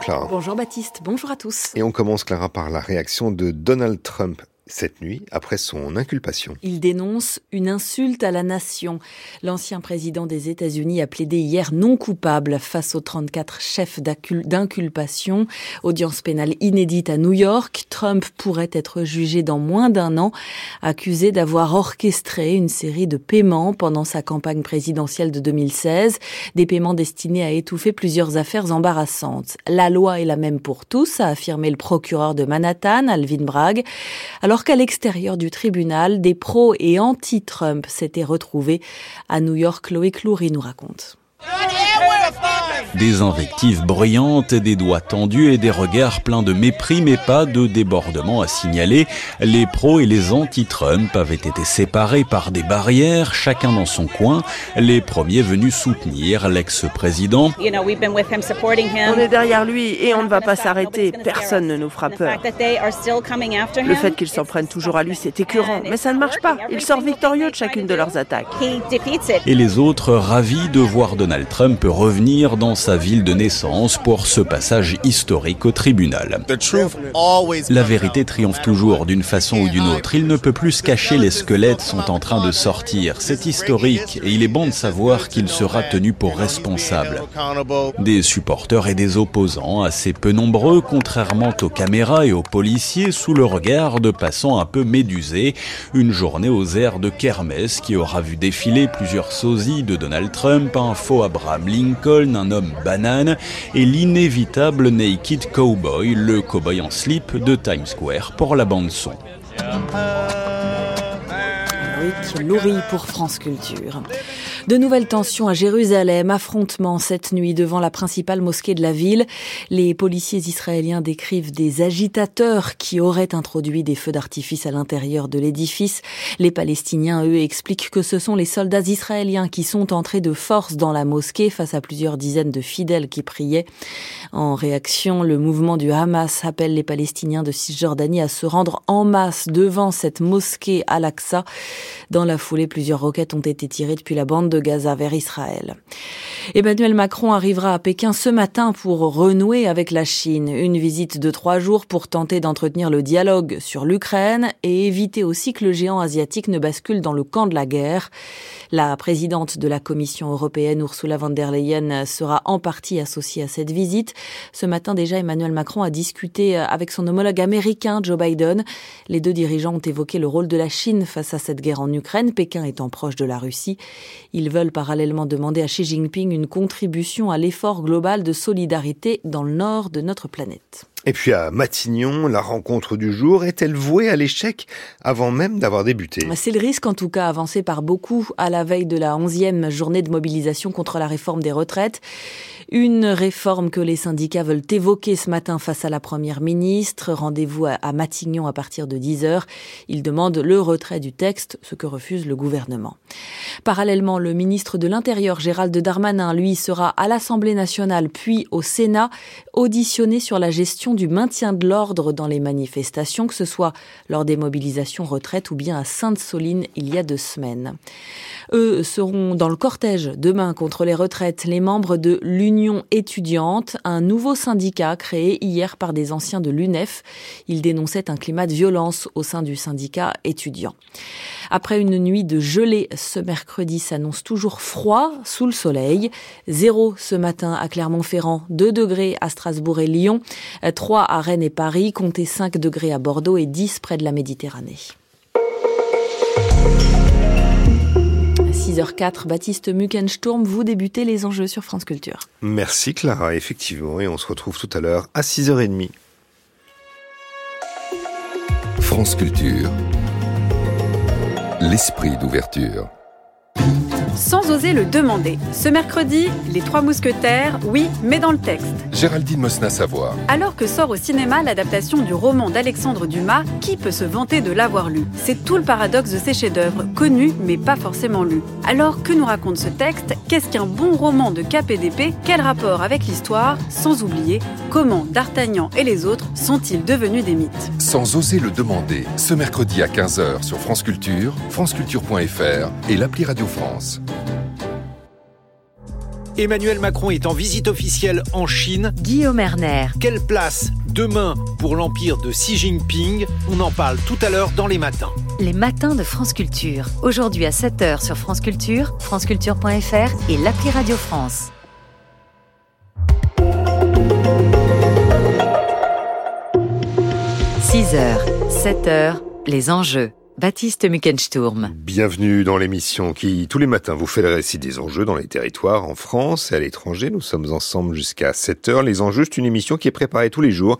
Clara. Bonjour Baptiste, bonjour à tous. Et on commence Clara par la réaction de Donald Trump cette nuit après son inculpation. Il dénonce une insulte à la nation. L'ancien président des États-Unis a plaidé hier non coupable face aux 34 chefs d'inculpation. Audience pénale inédite à New York. Trump pourrait être jugé dans moins d'un an, accusé d'avoir orchestré une série de paiements pendant sa campagne présidentielle de 2016, des paiements destinés à étouffer plusieurs affaires embarrassantes. La loi est la même pour tous, a affirmé le procureur de Manhattan, Alvin Bragg. Alors alors qu'à l'extérieur du tribunal, des pros et anti-Trump s'étaient retrouvés. À New York, Loïc Loury nous raconte. Des invectives bruyantes, des doigts tendus et des regards pleins de mépris, mais pas de débordement à signaler. Les pros et les anti-Trump avaient été séparés par des barrières, chacun dans son coin. Les premiers venus soutenir l'ex-président. On est derrière lui et on ne va pas s'arrêter. Personne ne nous fera peur. Le fait qu'ils s'en prennent toujours à lui, c'est écœurant. Mais ça ne marche pas. Il sort victorieux de chacune de leurs attaques. Et les autres ravis de voir Donald Trump revenir dans sa ville de naissance pour ce passage historique au tribunal. La vérité triomphe toujours d'une façon ou d'une autre. Il ne peut plus se cacher, les squelettes sont en train de sortir. C'est historique et il est bon de savoir qu'il sera tenu pour responsable. Des supporters et des opposants assez peu nombreux, contrairement aux caméras et aux policiers, sous le regard de passants un peu médusés. Une journée aux airs de kermesse qui aura vu défiler plusieurs sosies de Donald Trump, un faux Abraham Lincoln, un homme banane et l'inévitable Naked Cowboy, le cowboy en slip de Times Square pour la bande son. Louri pour France Culture. De nouvelles tensions à Jérusalem, affrontements cette nuit devant la principale mosquée de la ville. Les policiers israéliens décrivent des agitateurs qui auraient introduit des feux d'artifice à l'intérieur de l'édifice. Les Palestiniens, eux, expliquent que ce sont les soldats israéliens qui sont entrés de force dans la mosquée face à plusieurs dizaines de fidèles qui priaient. En réaction, le mouvement du Hamas appelle les Palestiniens de Cisjordanie à se rendre en masse devant cette mosquée Al-Aqsa. Dans la foulée, plusieurs roquettes ont été tirées depuis la bande de Gaza vers Israël. Emmanuel Macron arrivera à Pékin ce matin pour renouer avec la Chine. Une visite de trois jours pour tenter d'entretenir le dialogue sur l'Ukraine et éviter aussi que le géant asiatique ne bascule dans le camp de la guerre. La présidente de la Commission européenne, Ursula von der Leyen, sera en partie associée à cette visite. Ce matin déjà, Emmanuel Macron a discuté avec son homologue américain, Joe Biden. Les deux dirigeants ont évoqué le rôle de la Chine face à cette guerre en Ukraine, Pékin étant proche de la Russie. Ils veulent parallèlement demander à Xi Jinping une contribution à l'effort global de solidarité dans le nord de notre planète. Et puis à Matignon, la rencontre du jour est-elle vouée à l'échec avant même d'avoir débuté? C'est le risque en tout cas avancé par beaucoup à la veille de la 11e journée de mobilisation contre la réforme des retraites. Une réforme que les syndicats veulent évoquer ce matin face à la première ministre. Rendez-vous à Matignon à partir de 10h. Ils demandent le retrait du texte, ce que refuse le gouvernement. Parallèlement, le ministre de l'Intérieur, Gérald Darmanin, lui, sera à l'Assemblée nationale puis au Sénat, auditionné sur la gestion du maintien de l'ordre dans les manifestations, que ce soit lors des mobilisations retraites ou bien à Sainte-Soline il y a deux semaines. Eux seront dans le cortège demain contre les retraites les membres de l'Union étudiante, un nouveau syndicat créé hier par des anciens de l'UNEF. Ils dénonçaient un climat de violence au sein du syndicat étudiant. Après une nuit de gelée, ce mercredi s'annonce toujours froid sous le soleil. Zéro ce matin à Clermont-Ferrand, 2 degrés à Strasbourg et Lyon, 3 à Rennes et Paris, comptez 5 degrés à Bordeaux et 10 près de la Méditerranée. 6h04, Baptiste Muckensturm, vous débutez les enjeux sur France Culture. Merci Clara, effectivement, et on se retrouve tout à l'heure à 6h30. France Culture, l'esprit d'ouverture sans oser le demander. Ce mercredi, Les Trois Mousquetaires, oui, mais dans le texte. Géraldine Mosna Savoie. Alors que sort au cinéma l'adaptation du roman d'Alexandre Dumas, qui peut se vanter de l'avoir lu? C'est tout le paradoxe de ces chefs-d'œuvre, connus mais pas forcément lus. Alors que nous raconte ce texte? Qu'est-ce qu'un bon roman de KPDP Quel rapport avec l'histoire? Sans oublier, comment D'Artagnan et les autres sont-ils devenus des mythes? Sans oser le demander, ce mercredi à 15h sur France Culture, franceculture.fr et l'appli Radio France. Emmanuel Macron est en visite officielle en Chine. Guillaume Erner. Quelle place demain pour l'empire de Xi Jinping? On en parle tout à l'heure dans les matins. Les matins de France Culture. Aujourd'hui à 7h sur France Culture, franceculture.fr et l'appli Radio France. 6h, 7h, les enjeux. Baptiste Muckensturm. Bienvenue dans l'émission qui, tous les matins, vous fait le récit des enjeux dans les territoires, en France et à l'étranger. Nous sommes ensemble jusqu'à 7 heures. Les enjeux, c'est une émission qui est préparée tous les jours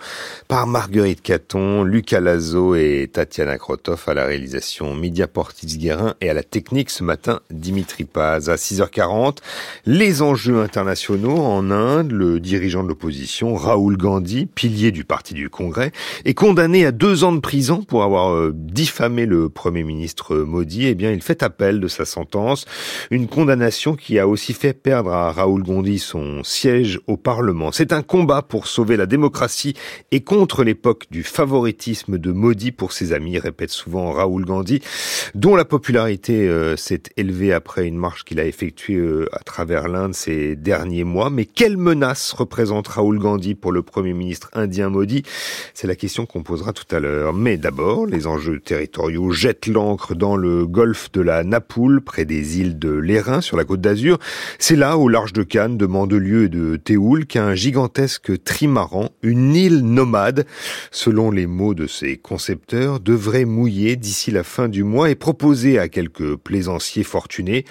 par Marguerite Caton, Lucas Lazo et Tatiana Krotov à la réalisation Média Portis-Guérin et à la technique ce matin, Dimitri Paz. À 6h40, les enjeux internationaux en Inde, le dirigeant de l'opposition, Raoul Gandhi, pilier du Parti du Congrès, est condamné à deux ans de prison pour avoir euh, diffamé le Premier ministre Modi, eh bien, il fait appel de sa sentence. Une condamnation qui a aussi fait perdre à Raoul Gondi son siège au Parlement. C'est un combat pour sauver la démocratie et contre l'époque du favoritisme de Modi pour ses amis, répète souvent Raoul Gandhi, dont la popularité euh, s'est élevée après une marche qu'il a effectuée euh, à travers l'Inde ces derniers mois. Mais quelle menace représente Raoul Gandhi pour le Premier ministre indien Modi? C'est la question qu'on posera tout à l'heure. Mais d'abord, les enjeux territoriaux jette l'ancre dans le golfe de la Napoule, près des îles de l'Airain, sur la côte d'Azur. C'est là, au large de Cannes, de Mandelieu et de Théoul, qu'un gigantesque trimaran, une île nomade, selon les mots de ses concepteurs, devrait mouiller d'ici la fin du mois et proposer à quelques plaisanciers fortunés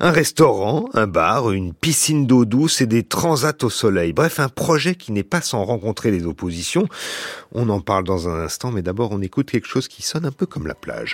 un restaurant, un bar, une piscine d'eau douce et des transats au soleil. Bref, un projet qui n'est pas sans rencontrer les oppositions. On en parle dans un instant, mais d'abord on écoute quelque chose qui sonne un peu comme la plage.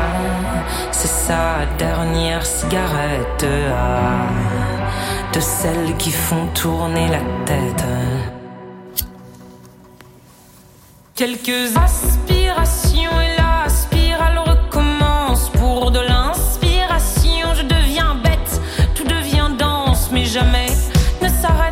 sa dernière cigarette ah, de celles qui font tourner la tête. Quelques aspirations et la spirale recommence pour de l'inspiration. Je deviens bête, tout devient dense, mais jamais ne s'arrête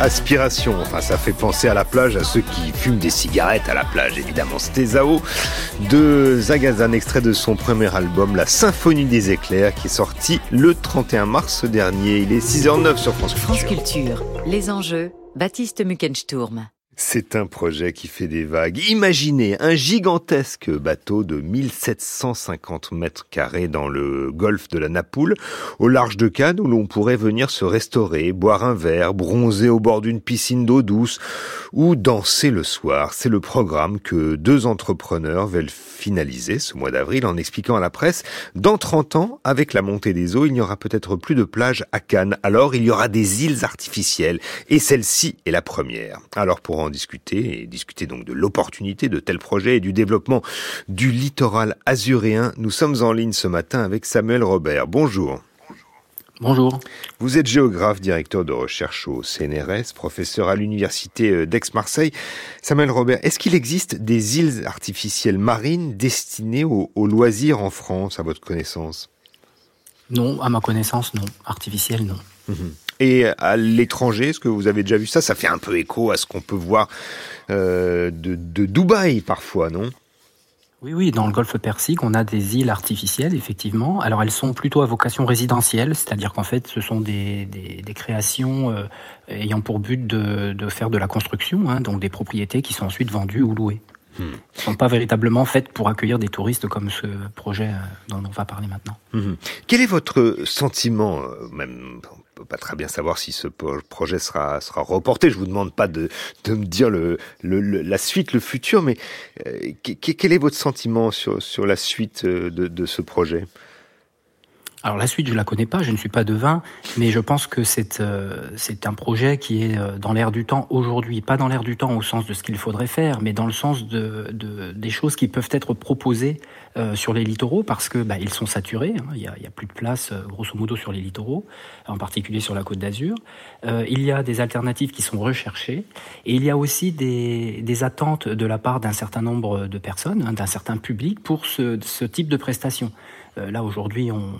Aspiration. Enfin, ça fait penser à la plage, à ceux qui fument des cigarettes à la plage, évidemment. C'était Zao de Zagazan, extrait de son premier album, La Symphonie des éclairs, qui est sorti le 31 mars dernier. Il est 6h09 sur France Culture. France Culture, les enjeux, Baptiste Muckensturm. C'est un projet qui fait des vagues. Imaginez un gigantesque bateau de 1750 mètres carrés dans le golfe de la Napoule, au large de Cannes, où l'on pourrait venir se restaurer, boire un verre, bronzer au bord d'une piscine d'eau douce ou danser le soir. C'est le programme que deux entrepreneurs veulent finaliser ce mois d'avril en expliquant à la presse, dans 30 ans, avec la montée des eaux, il n'y aura peut-être plus de plages à Cannes. Alors il y aura des îles artificielles et celle-ci est la première. Alors pour discuter et discuter donc de l'opportunité de tels projets et du développement du littoral azuréen. Nous sommes en ligne ce matin avec Samuel Robert. Bonjour. Bonjour. Vous êtes géographe, directeur de recherche au CNRS, professeur à l'université euh, d'Aix-Marseille. Samuel Robert, est-ce qu'il existe des îles artificielles marines destinées aux, loisirs en France, à votre connaissance? Non, à ma connaissance, non. Artificielles, non. Mhm. Et à l'étranger, est-ce que vous avez déjà vu ça? Ça fait un peu écho à ce qu'on peut voir euh, de, Dubaï parfois, non? Oui, oui, dans le golfe Persique, on a des îles artificielles, effectivement. Alors, elles sont plutôt à vocation résidentielle, c'est-à-dire qu'en fait, ce sont des, créations euh, ayant pour but de, de, faire de la construction, hein, donc des propriétés qui sont ensuite vendues ou louées. Sont pas véritablement faites pour accueillir des touristes comme ce projet euh, dont on va parler maintenant. Hmm. Quel est votre sentiment, euh, même peut pas très bien savoir si ce projet sera, sera reporté. Je vous demande pas de, de me dire le, le, la suite, le futur, mais euh, quel est votre sentiment sur, sur la suite de ce projet? Alors la suite, je la connais pas, je ne suis pas devin, mais je pense que c'est euh, c'est un projet qui est euh, dans l'air du temps aujourd'hui, pas dans l'air du temps au sens de ce qu'il faudrait faire, mais dans le sens de, de des choses qui peuvent être proposées euh, sur les littoraux parce que bah, ils sont saturés, hein, il, y a, il y a plus de place grosso modo sur les littoraux, en particulier sur la Côte d'Azur. il y a des alternatives qui sont recherchées et il y a aussi des, des attentes de la part d'un certain nombre de personnes, hein, d'un certain public pour ce, ce type de prestations. Euh, là, aujourd'hui, on,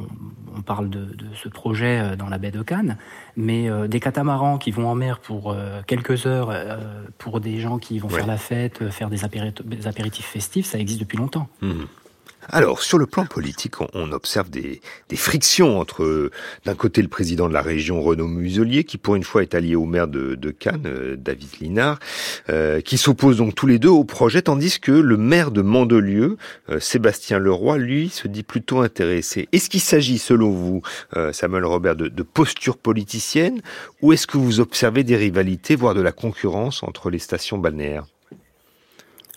parle de, ce projet euh, dans la baie de Cannes, mais euh, des catamarans qui vont en mer pour quelques heures, pour des gens qui vont faire la fête, faire des, apéritifs festifs, ça existe depuis longtemps. Mmh. Alors, sur le plan politique, on, observe des, frictions entre, d'un côté, le président de la région, Renaud Muselier, qui pour une fois est allié au maire de, Cannes, euh, David Linard, euh, qui s'opposent donc tous les deux au projet, tandis que le maire de Mandelieu, euh, Sébastien Leroy, lui, se dit plutôt intéressé. Est-ce qu'il s'agit, selon vous, Samuel Robert, de, de posture politicienne, ou est-ce que vous observez des rivalités, voire de la concurrence entre les stations balnéaires?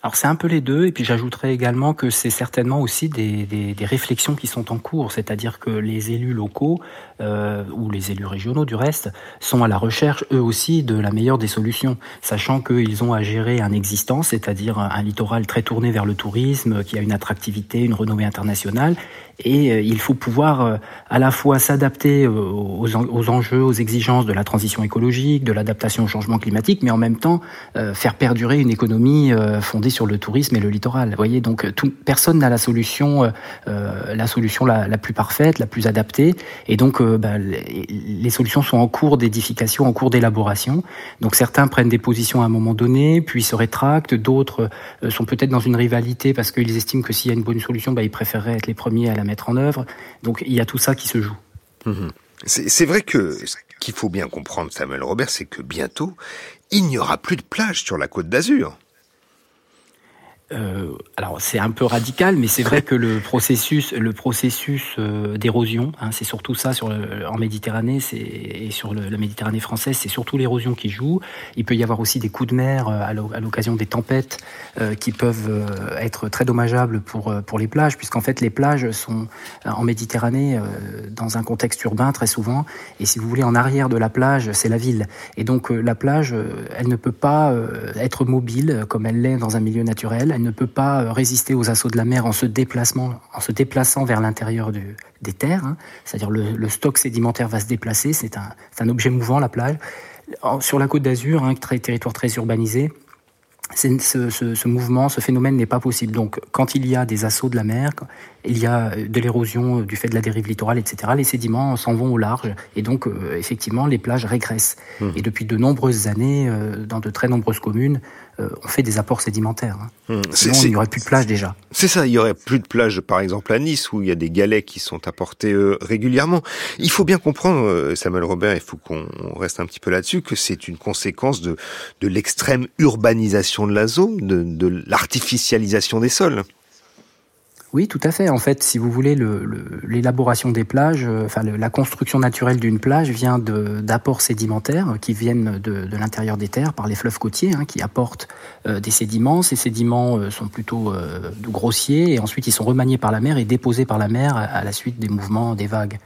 Alors c'est un peu les deux, et puis j'ajouterais également que c'est certainement aussi des, des, des, réflexions qui sont en cours, c'est-à-dire que les élus locaux, euh, ou les élus régionaux du reste, sont à la recherche eux aussi de la meilleure des solutions, sachant qu'ils ont à gérer un existant, c'est-à-dire un, littoral très tourné vers le tourisme, qui a une attractivité, une renommée internationale, et euh, il faut pouvoir euh, à la fois s'adapter aux, enjeux, aux exigences de la transition écologique, de l'adaptation au changement climatique, mais en même temps faire perdurer une économie fondée sur le tourisme et le littoral. Vous voyez, donc personne n'a la solution, la solution la, plus parfaite, la plus adaptée, et donc bah, les, solutions sont en cours d'édification, en cours d'élaboration. Donc certains prennent des positions à un moment donné, puis se rétractent, d'autres sont peut-être dans une rivalité parce qu'ils estiment que s'il y a une bonne solution, bah, ils préféreraient être les premiers à la mettre en œuvre. Donc il y a tout ça qui se joue. Mhm. C'est vrai que ce qu'il faut bien comprendre, Samuel Robert, c'est que bientôt, il n'y aura plus de plage sur la côte d'Azur. Euh, alors c'est un peu radical, mais c'est vrai que le processus, le processus euh, d'érosion, hein, c'est surtout ça sur en Méditerranée, c'est et sur la Méditerranée française, c'est surtout l'érosion qui joue. Il peut y avoir aussi des coups de mer euh, à l'occasion des tempêtes qui peuvent être très dommageables pour pour les plages, puisqu'en fait les plages sont en Méditerranée dans un contexte urbain très souvent, et si vous voulez en arrière de la plage, c'est la ville, et donc la plage, elle ne peut pas être mobile comme elle l'est dans un milieu naturel ne peut pas euh, résister aux assauts de la mer en se, déplacement, en se déplaçant vers l'intérieur des terres. Hein. C'est-à-dire le, le stock sédimentaire va se déplacer, c'est un, un, objet mouvant, la plage. Sur la côte d'Azur, très, territoire très urbanisé, ce, ce, ce, mouvement, ce phénomène n'est pas possible. Donc, quand il y a des assauts de la mer, il y a de l'érosion du fait de la dérive littorale, etc., les sédiments s'en vont au large. Et donc, euh, effectivement, les plages régressent. Mmh. Et depuis de nombreuses années, euh, dans de très nombreuses communes, euh, on fait des apports sédimentaires. Hein. Mmh. Sinon, il n'y aurait plus de plage déjà. C'est ça, il y aurait plus de plage, par exemple à Nice, où il y a des galets qui sont apportés euh, régulièrement. Il faut bien comprendre, euh, Samuel Robert, il faut qu'on reste un petit peu là-dessus, que c'est une conséquence de, de l'extrême urbanisation de la zone, de, de l'artificialisation des sols. Oui, tout à fait. En fait, si vous voulez, l'élaboration des plages, euh, enfin la construction naturelle d'une plage vient d'apports sédimentaires qui viennent de, l'intérieur des terres par les fleuves côtiers, hein, qui apportent euh, des sédiments. Ces sédiments euh, sont plutôt grossiers et ensuite ils sont remaniés par la mer et déposés par la mer à, la suite des mouvements des vagues.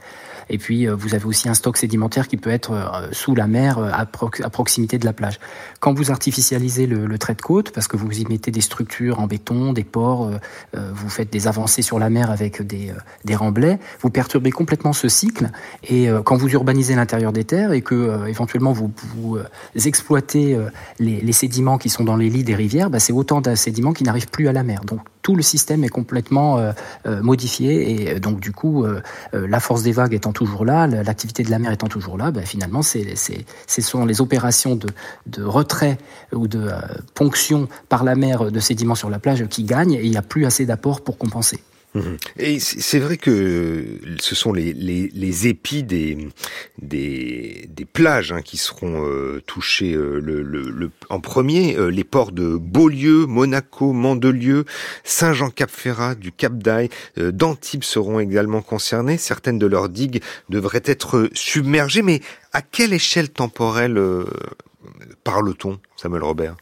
Et puis vous avez aussi un stock sédimentaire qui peut être sous la mer à, proximité de la plage. Quand vous artificialisez le, trait de côte, parce que vous y mettez des structures en béton, des ports, vous faites des avancées sur la mer avec des, remblais, vous perturbez complètement ce cycle. Et quand vous urbanisez l'intérieur des terres et que éventuellement vous, exploitez les, les, sédiments qui sont dans les lits des rivières, bah, c'est autant de sédiments qui n'arrivent plus à la mer. Donc tout le système est complètement euh, euh, modifié et euh, donc du coup la force des vagues étant toujours là, l'activité de la mer étant toujours là, bah, finalement c'est, ce sont les opérations de, de retrait ou de ponction par la mer de sédiments sur la plage qui gagnent et il n'y a plus assez d'apport pour compenser. Mhm. Et c'est vrai que ce sont les, épis des, plages hein, qui seront euh, touchés euh, en premier. Euh, les ports de Beaulieu, Monaco, Mandelieu, Saint-Jean-Cap-Ferrat, du Cap d'Aille, d'Antibes seront également concernés. Certaines de leurs digues devraient être submergées, mais à quelle échelle temporelle parle-t-on, Samuel Robert?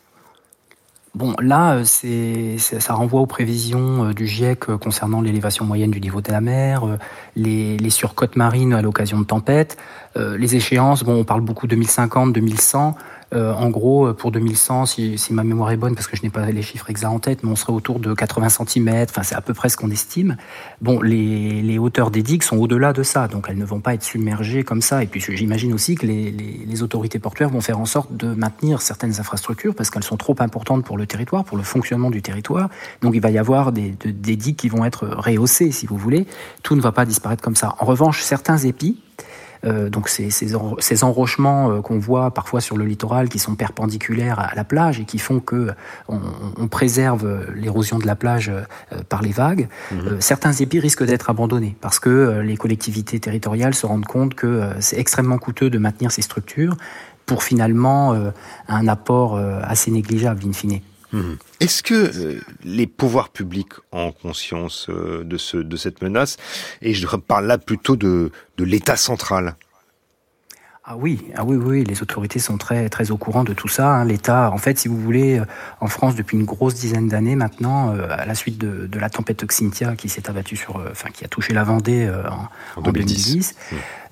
Bon, là, euh, c'est, ça renvoie aux prévisions euh, du GIEC euh, concernant l'élévation moyenne du niveau de la mer, les, les surcotes marines à l'occasion de tempêtes, les échéances. Bon, on parle beaucoup 2050, 2100. Euh, en gros, pour 2100, si, si, ma mémoire est bonne, parce que je n'ai pas les chiffres exacts en tête, mais on serait autour de 80 cm. Enfin, c'est à peu près ce qu'on estime. Bon, les, hauteurs des digues sont au-delà de ça, donc elles ne vont pas être submergées comme ça. Et puis, j'imagine aussi que les, autorités portuaires vont faire en sorte de maintenir certaines infrastructures parce qu'elles sont trop importantes pour le territoire, pour le fonctionnement du territoire. Donc, il va y avoir des, des digues qui vont être rehaussées, si vous voulez. Tout ne va pas disparaître comme ça. En revanche, certains épis euh, donc ces, ces, enrochements euh, qu'on voit parfois sur le littoral qui sont perpendiculaires à la plage et qui font que on, préserve l'érosion de la plage euh, par les vagues, mhm. certains épis risquent d'être abandonnés parce que les collectivités territoriales se rendent compte que c'est extrêmement coûteux de maintenir ces structures pour finalement un apport assez négligeable in fine. Mhm. Est-ce que euh, les pouvoirs publics ont conscience euh, de, ce, de cette menace? Et je parle là plutôt de, de l'État central. Ah oui, ah oui, oui, les autorités sont très, très au courant de tout ça. Hein. L'État, en fait, si vous voulez, euh, en France depuis une grosse dizaine d'années maintenant, à la suite de, de la tempête Oxynthia qui s'est abattue sur, enfin, qui a touché la Vendée en, 2010,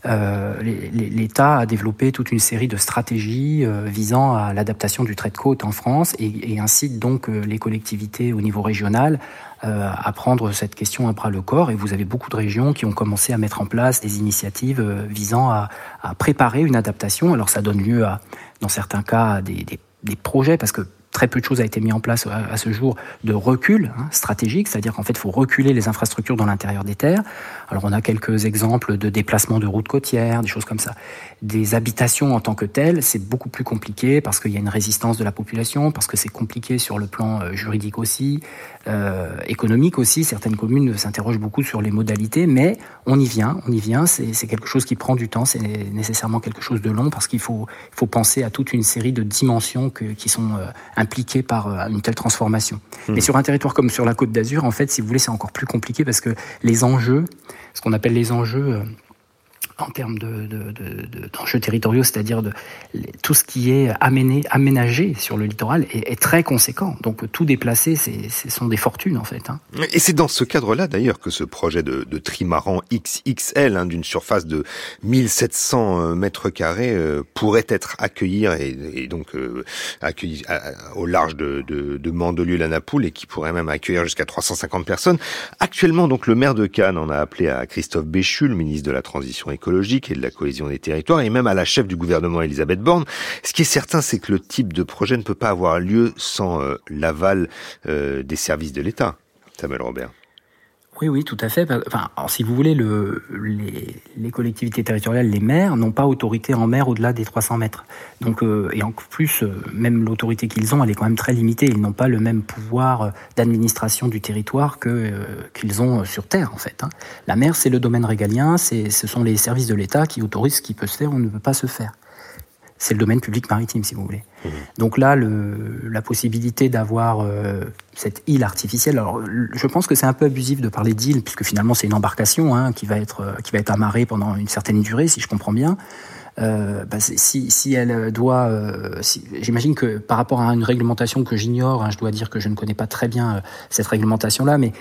euh, l'État a développé toute une série de stratégies euh, visant à l'adaptation du trait de côte en France et, incite donc euh, les collectivités au niveau régional à prendre cette question à bras le corps. Et vous avez beaucoup de régions qui ont commencé à mettre en place des initiatives visant à, préparer une adaptation. Alors ça donne lieu à, dans certains cas, des, des projets parce que très peu de choses a été mis en place à, ce jour de recul hein, stratégique, c'est-à-dire qu'en fait, il faut reculer les infrastructures dans l'intérieur des terres. Alors, on a quelques exemples de déplacement de routes côtières, des choses comme ça. Des habitations en tant que telles, c'est beaucoup plus compliqué parce qu'il y a une résistance de la population, parce que c'est compliqué sur le plan euh, juridique aussi, euh, économique aussi. Certaines communes s'interrogent beaucoup sur les modalités, mais on y vient, on y vient. C'est quelque chose qui prend du temps, c'est nécessairement quelque chose de long parce qu'il faut, faut penser à toute une série de dimensions qui sont euh, impliqué par euh, une telle transformation. Mais hmm. sur un territoire comme sur la Côte d'Azur, en fait, si vous voulez, c'est encore plus compliqué parce que les enjeux, ce qu'on appelle les enjeux euh, en termes d'enjeux de, territoriaux, c'est-à-dire de, tout ce qui est améné, aménagé sur le littoral est, très conséquent. Donc tout déplacer, ce sont des fortunes en fait. Hein. Et c'est dans ce cadre-là d'ailleurs que ce projet de, trimaran XXL hein, d'une surface de 1700 euh, mètres carrés euh, pourrait être accueilli et, donc euh, accueilli au large de, de, de Mandelieu-la-Napoule et qui pourrait même accueillir jusqu'à 350 personnes. Actuellement donc le maire de Cannes en a appelé à Christophe Béchu, le ministre de la Transition écologique écologique et de la cohésion des territoires, et même à la chef du gouvernement Elisabeth Borne. Ce qui est certain, c'est que le type de projet ne peut pas avoir lieu sans euh, l'aval euh, des services de l'État. Samuel Robert. Oui, oui, tout à fait. Si vous voulez, le, les, collectivités territoriales, les maires, n'ont pas autorité en mer au-delà des 300 mètres. Euh, et en plus, euh, même l'autorité qu'ils ont, elle est quand même très limitée. Ils n'ont pas le même pouvoir euh, d'administration du territoire que qu'ils ont sur terre, en fait. Hein. La mer, c'est le domaine régalien. Ce sont les services de l'État qui autorisent ce qui peut se faire ou ne peut pas se faire c'est le domaine public maritime, si vous voulez. Mmh. Donc là, le, la possibilité d'avoir euh, cette île artificielle, alors je pense que c'est un peu abusif de parler d'île, puisque finalement c'est une embarcation hein, qui, va être, euh, qui va être amarrée pendant une certaine durée, si je comprends bien. Euh, bah, si, si, elle doit, euh, si, j'imagine que par rapport à une réglementation que j'ignore, hein, je dois dire que je ne connais pas très bien cette réglementation-là, mais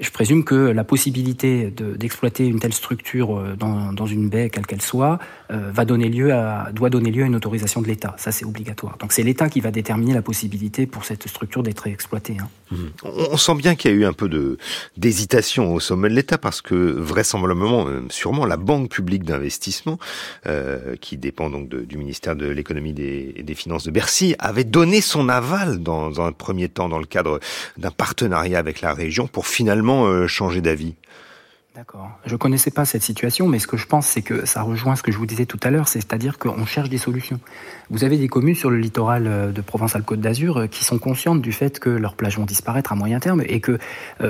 je présume que la possibilité d'exploiter une telle structure euh, dans, une baie, quelle qu'elle soit, euh, va donner lieu à, doit donner lieu à une autorisation de l'État. Ça, c'est obligatoire. Donc c'est l'État qui va déterminer la possibilité pour cette structure d'être exploitée. Hein. Mmh. On, sent bien qu'il y a eu un peu d'hésitation au sommet de l'État parce que vraisemblablement, sûrement, la Banque publique d'investissement, euh, qui dépend donc du ministère de l'économie et des finances de Bercy, avait donné son aval dans un premier temps dans le cadre d'un partenariat avec la région pour finalement euh, changer d'avis D'accord. Je connaissais pas cette situation, mais ce que je pense, c'est que ça rejoint ce que je vous disais tout à l'heure, c'est-à-dire qu'on cherche des solutions. Vous avez des communes sur le littoral euh, de Provence-Alpes-Côte d'Azur euh, qui sont conscientes du fait que leurs plages vont disparaître à moyen terme et que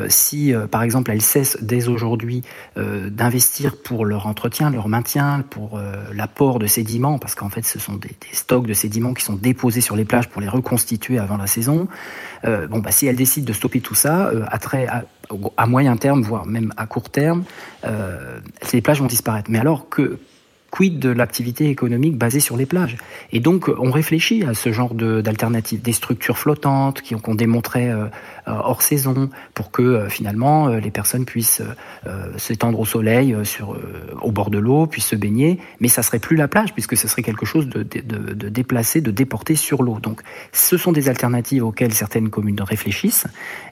si, par exemple, elles cessent dès aujourd'hui d'investir pour leur entretien, leur maintien, pour l'apport de sédiments, parce qu'en fait, ce sont des, stocks de sédiments qui sont déposés sur les plages pour les reconstituer avant la saison. Bon, bah, si elles décident de stopper tout ça, à très à, à moyen terme, voire même à court terme, euh, les plages vont disparaître. Mais alors que quid de l'activité économique basée sur les plages? Et donc, on réfléchit à ce genre d'alternatives, des structures flottantes qui ont démontré euh, euh, hors saison pour que euh, finalement les personnes puissent s'étendre au soleil sur, au bord de l'eau, puissent se baigner, mais ça serait plus la plage puisque ce serait quelque chose de, de, de déplacé, de déporté sur l'eau. Donc, ce sont des alternatives auxquelles certaines communes réfléchissent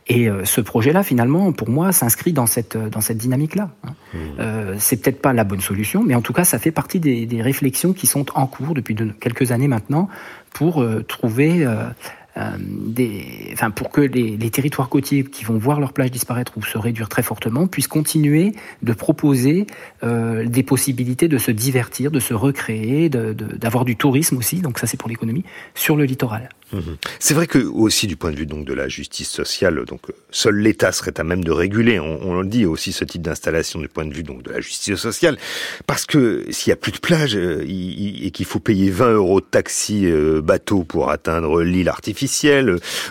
et ce projet-là, finalement, pour moi, s'inscrit dans cette, dans cette dynamique-là. Hein. Mmh. c'est peut-être pas la bonne solution, mais en tout cas, ça fait partie des, des, réflexions qui sont en cours depuis de, quelques années maintenant pour euh, trouver euh, euh, enfin, pour que les, territoires côtiers qui vont voir leur plage disparaître ou se réduire très fortement puissent continuer de proposer euh, des possibilités de se divertir, de se recréer, d'avoir du tourisme aussi, donc ça c'est pour l'économie, sur le littoral. Mhm. C'est vrai que aussi du point de vue donc de la justice sociale, donc seul l'État serait à même de réguler. On, le dit aussi ce type d'installation du point de vue donc de la justice sociale, parce que s'il y a plus de plage euh, et qu'il faut payer 20 euros de taxi euh, bateau pour atteindre l'île artificielle,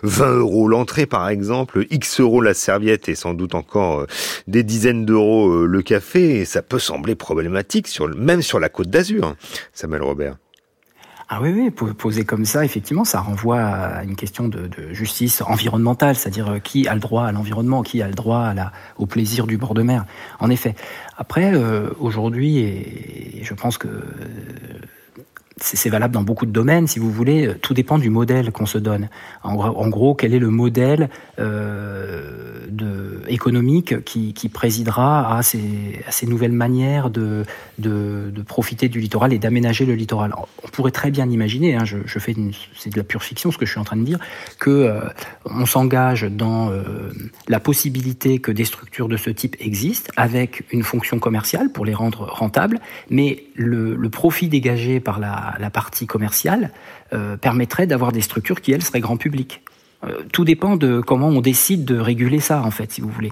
20 euros l'entrée par exemple, X euros la serviette et sans doute encore euh, des dizaines d'euros le café, ça peut sembler problématique même sur la côte d'Azur. Samuel Robert. Ah oui, oui, poser comme ça, effectivement, ça renvoie à une question de, justice environnementale, c'est-à-dire euh, qui a le droit à l'environnement, qui a le droit au plaisir du bord de mer. En effet. Après, euh, aujourd'hui, et je pense que c'est valable dans beaucoup de domaines, si vous voulez, tout dépend du modèle qu'on se donne. En, gros, quel est le modèle euh, économique qui, qui présidera à ces, nouvelles manières de, profiter du littoral et d'aménager le littoral? On pourrait très bien imaginer, hein, je, fais c'est de la pure fiction ce que je suis en train de dire, que euh, on s'engage dans euh, la possibilité que des structures de ce type existent avec une fonction commerciale pour les rendre rentables, mais le profit dégagé par la la, partie commerciale euh, permettrait d'avoir des structures qui, elles, seraient grand public. Euh, tout dépend de comment on décide de réguler ça, en fait, si vous voulez.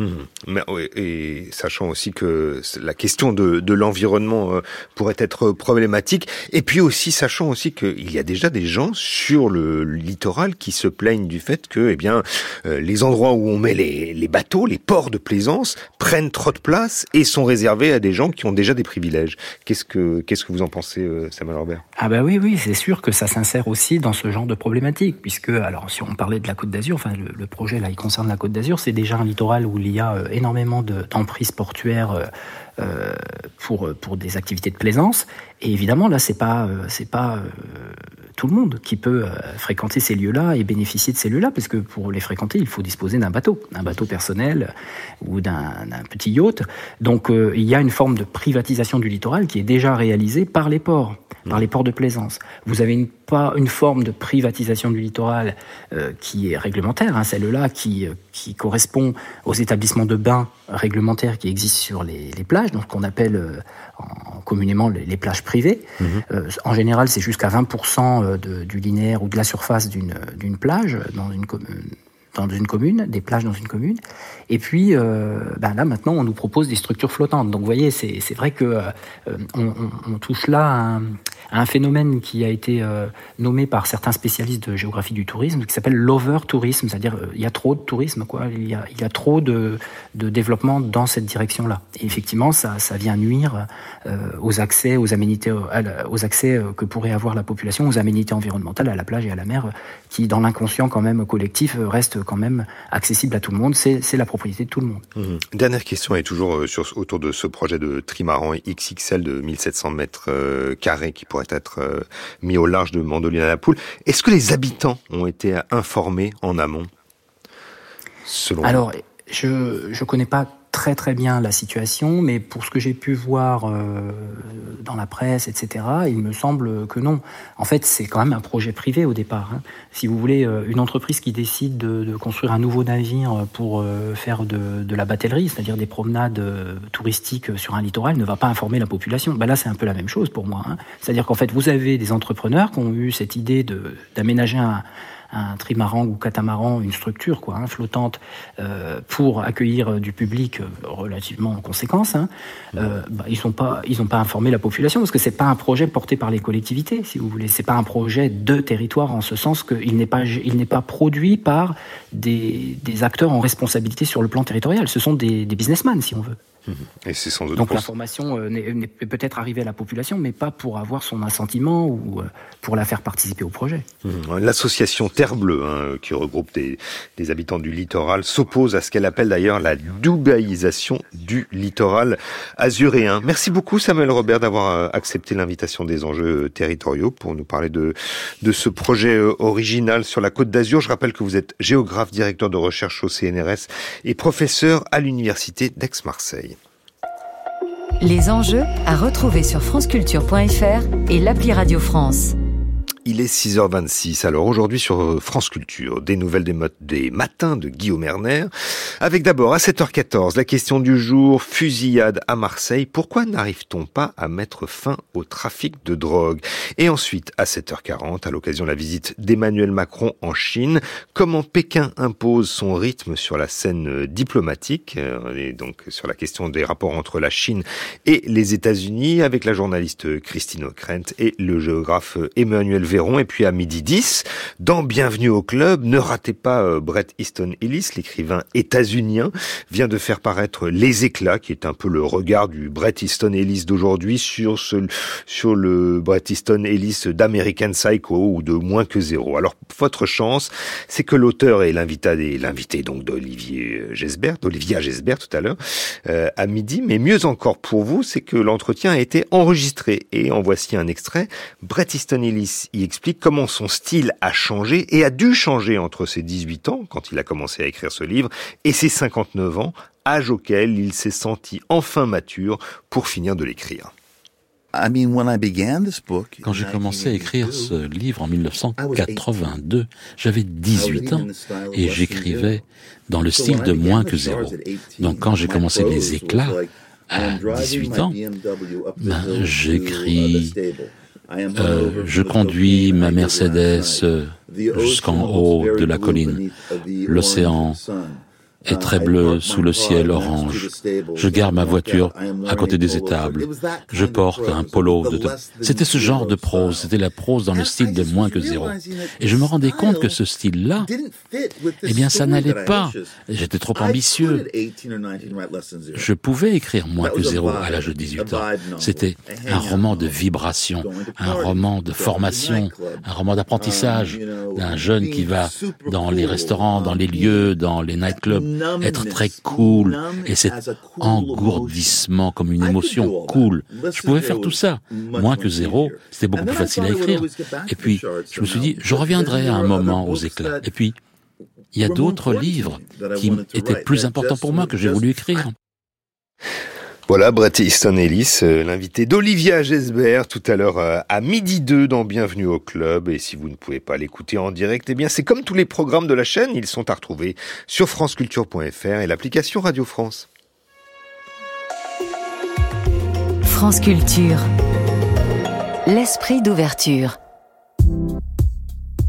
Mmh. Et sachant aussi que la question de, l'environnement euh, pourrait être problématique, et puis aussi sachant aussi qu'il y a déjà des gens sur le littoral qui se plaignent du fait que, eh bien, euh, les endroits où on met les, les, bateaux, les ports de plaisance, prennent trop de place et sont réservés à des gens qui ont déjà des privilèges. Qu'est-ce que qu'est-ce que vous en pensez, euh, Samuel Robert? Ah bah oui, oui, c'est sûr que ça s'insère aussi dans ce genre de problématique, puisque alors si on parlait de la Côte d'Azur, enfin le, le, projet là, il concerne la Côte d'Azur, c'est déjà un littoral où il y a euh, énormément d'emprises portuaires euh, euh, pour, pour des activités de plaisance. Et évidemment, là, c'est pas, c'est pas tout le monde qui peut fréquenter ces lieux-là et bénéficier de ces lieux-là, parce que pour les fréquenter, il faut disposer d'un bateau, d'un bateau personnel ou d'un petit yacht. Donc, il y a une forme de privatisation du littoral qui est déjà réalisée par les ports par les ports de plaisance. Vous avez une, pas une forme de privatisation du littoral euh, qui est réglementaire, hein, celle-là qui, euh, qui correspond aux établissements de bains réglementaires qui existent sur les, les plages, donc qu'on appelle euh, en, communément les, plages privées. Mmh. Euh, en général, c'est jusqu'à 20% de, du linéaire ou de la surface d'une plage dans une commune dans une commune, des plages dans une commune. Et puis euh, ben là maintenant on nous propose des structures flottantes. Donc vous voyez, c'est vrai que euh, on, on, touche là à un phénomène qui a été euh, nommé par certains spécialistes de géographie du tourisme, qui s'appelle l'over-tourisme, c'est-à-dire euh, il y a trop de tourisme, quoi. Il y a, il y a trop de, de développement dans cette direction-là. Et effectivement, ça, ça vient nuire euh, aux accès, aux aménités, aux accès que pourrait avoir la population, aux aménités environnementales, à la plage et à la mer, qui dans l'inconscient quand même collectif restent quand même accessibles à tout le monde. C'est la propriété de tout le monde. Mmh. Dernière question est toujours sur, autour de ce projet de trimaran XXL de 1700 mètres carrés qui pourrait être mis au large de Mandoline à la Poule. Est-ce que les habitants ont été informés en amont? Selon Alors, je ne connais pas très très bien la situation, mais pour ce que j'ai pu voir euh, dans la presse, etc., il me semble que non. En fait, c'est quand même un projet privé au départ. Hein. Si vous voulez, euh, une entreprise qui décide de, construire un nouveau navire pour euh, faire de, la batellerie, c'est-à-dire des promenades touristiques sur un littoral, ne va pas informer la population. Ben là, c'est un peu la même chose pour moi. Hein. C'est-à-dire qu'en fait, vous avez des entrepreneurs qui ont eu cette idée d'aménager un un trimaran ou catamaran, une structure quoi, hein, flottante euh, pour accueillir euh, du public euh, relativement en conséquence, hein, euh, bah, ils sont pas, n'ont pas informé la population parce que c'est pas un projet porté par les collectivités, si vous voulez. C'est pas un projet de territoire en ce sens qu'il n'est pas, il n'est pas produit par des, acteurs en responsabilité sur le plan territorial. Ce sont des businessmen, si on veut. Et c'est sans doute Donc l'information euh, n'est peut-être arrivée à la population, mais pas pour avoir son assentiment ou euh, pour la faire participer au projet. Mmh. L'association Terre Bleue, hein, qui regroupe des, des, habitants du littoral, s'oppose à ce qu'elle appelle d'ailleurs la dubaïsation du littoral azuréen. Merci beaucoup Samuel Robert d'avoir euh, accepté l'invitation des enjeux territoriaux pour nous parler de, de ce projet original sur la côte d'Azur. Je rappelle que vous êtes géographe, directeur de recherche au CNRS et professeur à l'université d'Aix-Marseille. Les enjeux à retrouver sur franceculture.fr et l'appli Radio France. Il est 6h26. Alors aujourd'hui sur euh, France Culture, des nouvelles des, des matins de Guillaume Erner. Avec d'abord à 7h14 la question du jour, fusillade à Marseille. Pourquoi n'arrive-t-on pas à mettre fin au trafic de drogue? Et ensuite à 7h40, à l'occasion de la visite d'Emmanuel Macron en Chine, comment Pékin impose son rythme sur la scène euh, diplomatique? Euh, et donc sur la question des rapports entre la Chine et les États-Unis avec la journaliste Christine O'Krent et le géographe Emmanuel Véron. Et puis à midi 10, dans Bienvenue au club, ne ratez pas euh, Bret Easton Ellis, l'écrivain états-unien, vient de faire paraître Les éclats, qui est un peu le regard du Bret Easton Ellis d'aujourd'hui sur le Bret Easton Ellis d'American Psycho ou de Moins que zéro. Alors votre chance, c'est que l'auteur est l'invité, donc d'Olivier Gesbert, d'Olivia Gesbert tout à l'heure, euh, à midi. Mais mieux encore pour vous, c'est que l'entretien a été enregistré et en voici un extrait. Bret Easton Ellis il explique comment son style a changé et a dû changer entre ses 18 ans, quand il a commencé à écrire ce livre, et ses 59 ans, âge auquel il s'est senti enfin mature pour finir de l'écrire. Quand j'ai commencé à écrire ce livre en 1982, j'avais 18 ans et j'écrivais dans le style de moins que zéro. Donc quand j'ai commencé les éclats à 18 ans, ben, j'écris euh, je conduis ma Mercedes euh, jusqu'en haut de la colline. L'océan est très bleu sous le ciel orange. Je garde ma voiture à côté des étables. Je porte un polo de... C'était ce genre de prose, c'était la prose dans le style de moins que zéro. Et je me rendais compte que ce style-là, eh bien, ça n'allait pas. J'étais trop ambitieux. Je pouvais écrire moins que zéro à l'âge de 18 ans. C'était un roman de vibration, un roman de formation, un roman d'apprentissage d'un jeune qui va dans les restaurants, dans les lieux, dans les nightclubs être très cool et cet engourdissement comme une émotion cool. Je pouvais faire tout ça. Moins que zéro, c'était beaucoup plus facile à écrire. Et puis, je me suis dit, je reviendrai à un moment aux éclats. Et puis, il y a d'autres livres qui étaient plus importants pour moi que j'ai voulu écrire. Voilà, Brett Easton Ellis, euh, l'invité d'Olivia Gesbert tout à l'heure euh, à midi 2 dans Bienvenue au Club. Et si vous ne pouvez pas l'écouter en direct, eh bien c'est comme tous les programmes de la chaîne, ils sont à retrouver sur franceculture.fr et l'application Radio France. France Culture. L'esprit d'ouverture.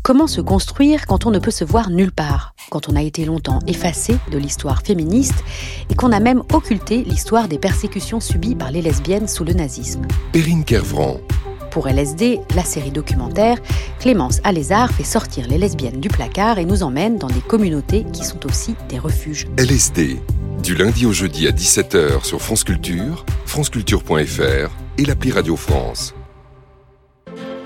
Comment se construire quand on ne peut se voir nulle part Quand on a été longtemps effacé de l'histoire féministe et qu'on a même occulté l'histoire des persécutions subies par les lesbiennes sous le nazisme Perrine Kervran. Pour LSD, la série documentaire, Clémence Alézard fait sortir les lesbiennes du placard et nous emmène dans des communautés qui sont aussi des refuges. LSD, du lundi au jeudi à 17h sur France Culture, franceculture.fr et l'appli Radio France.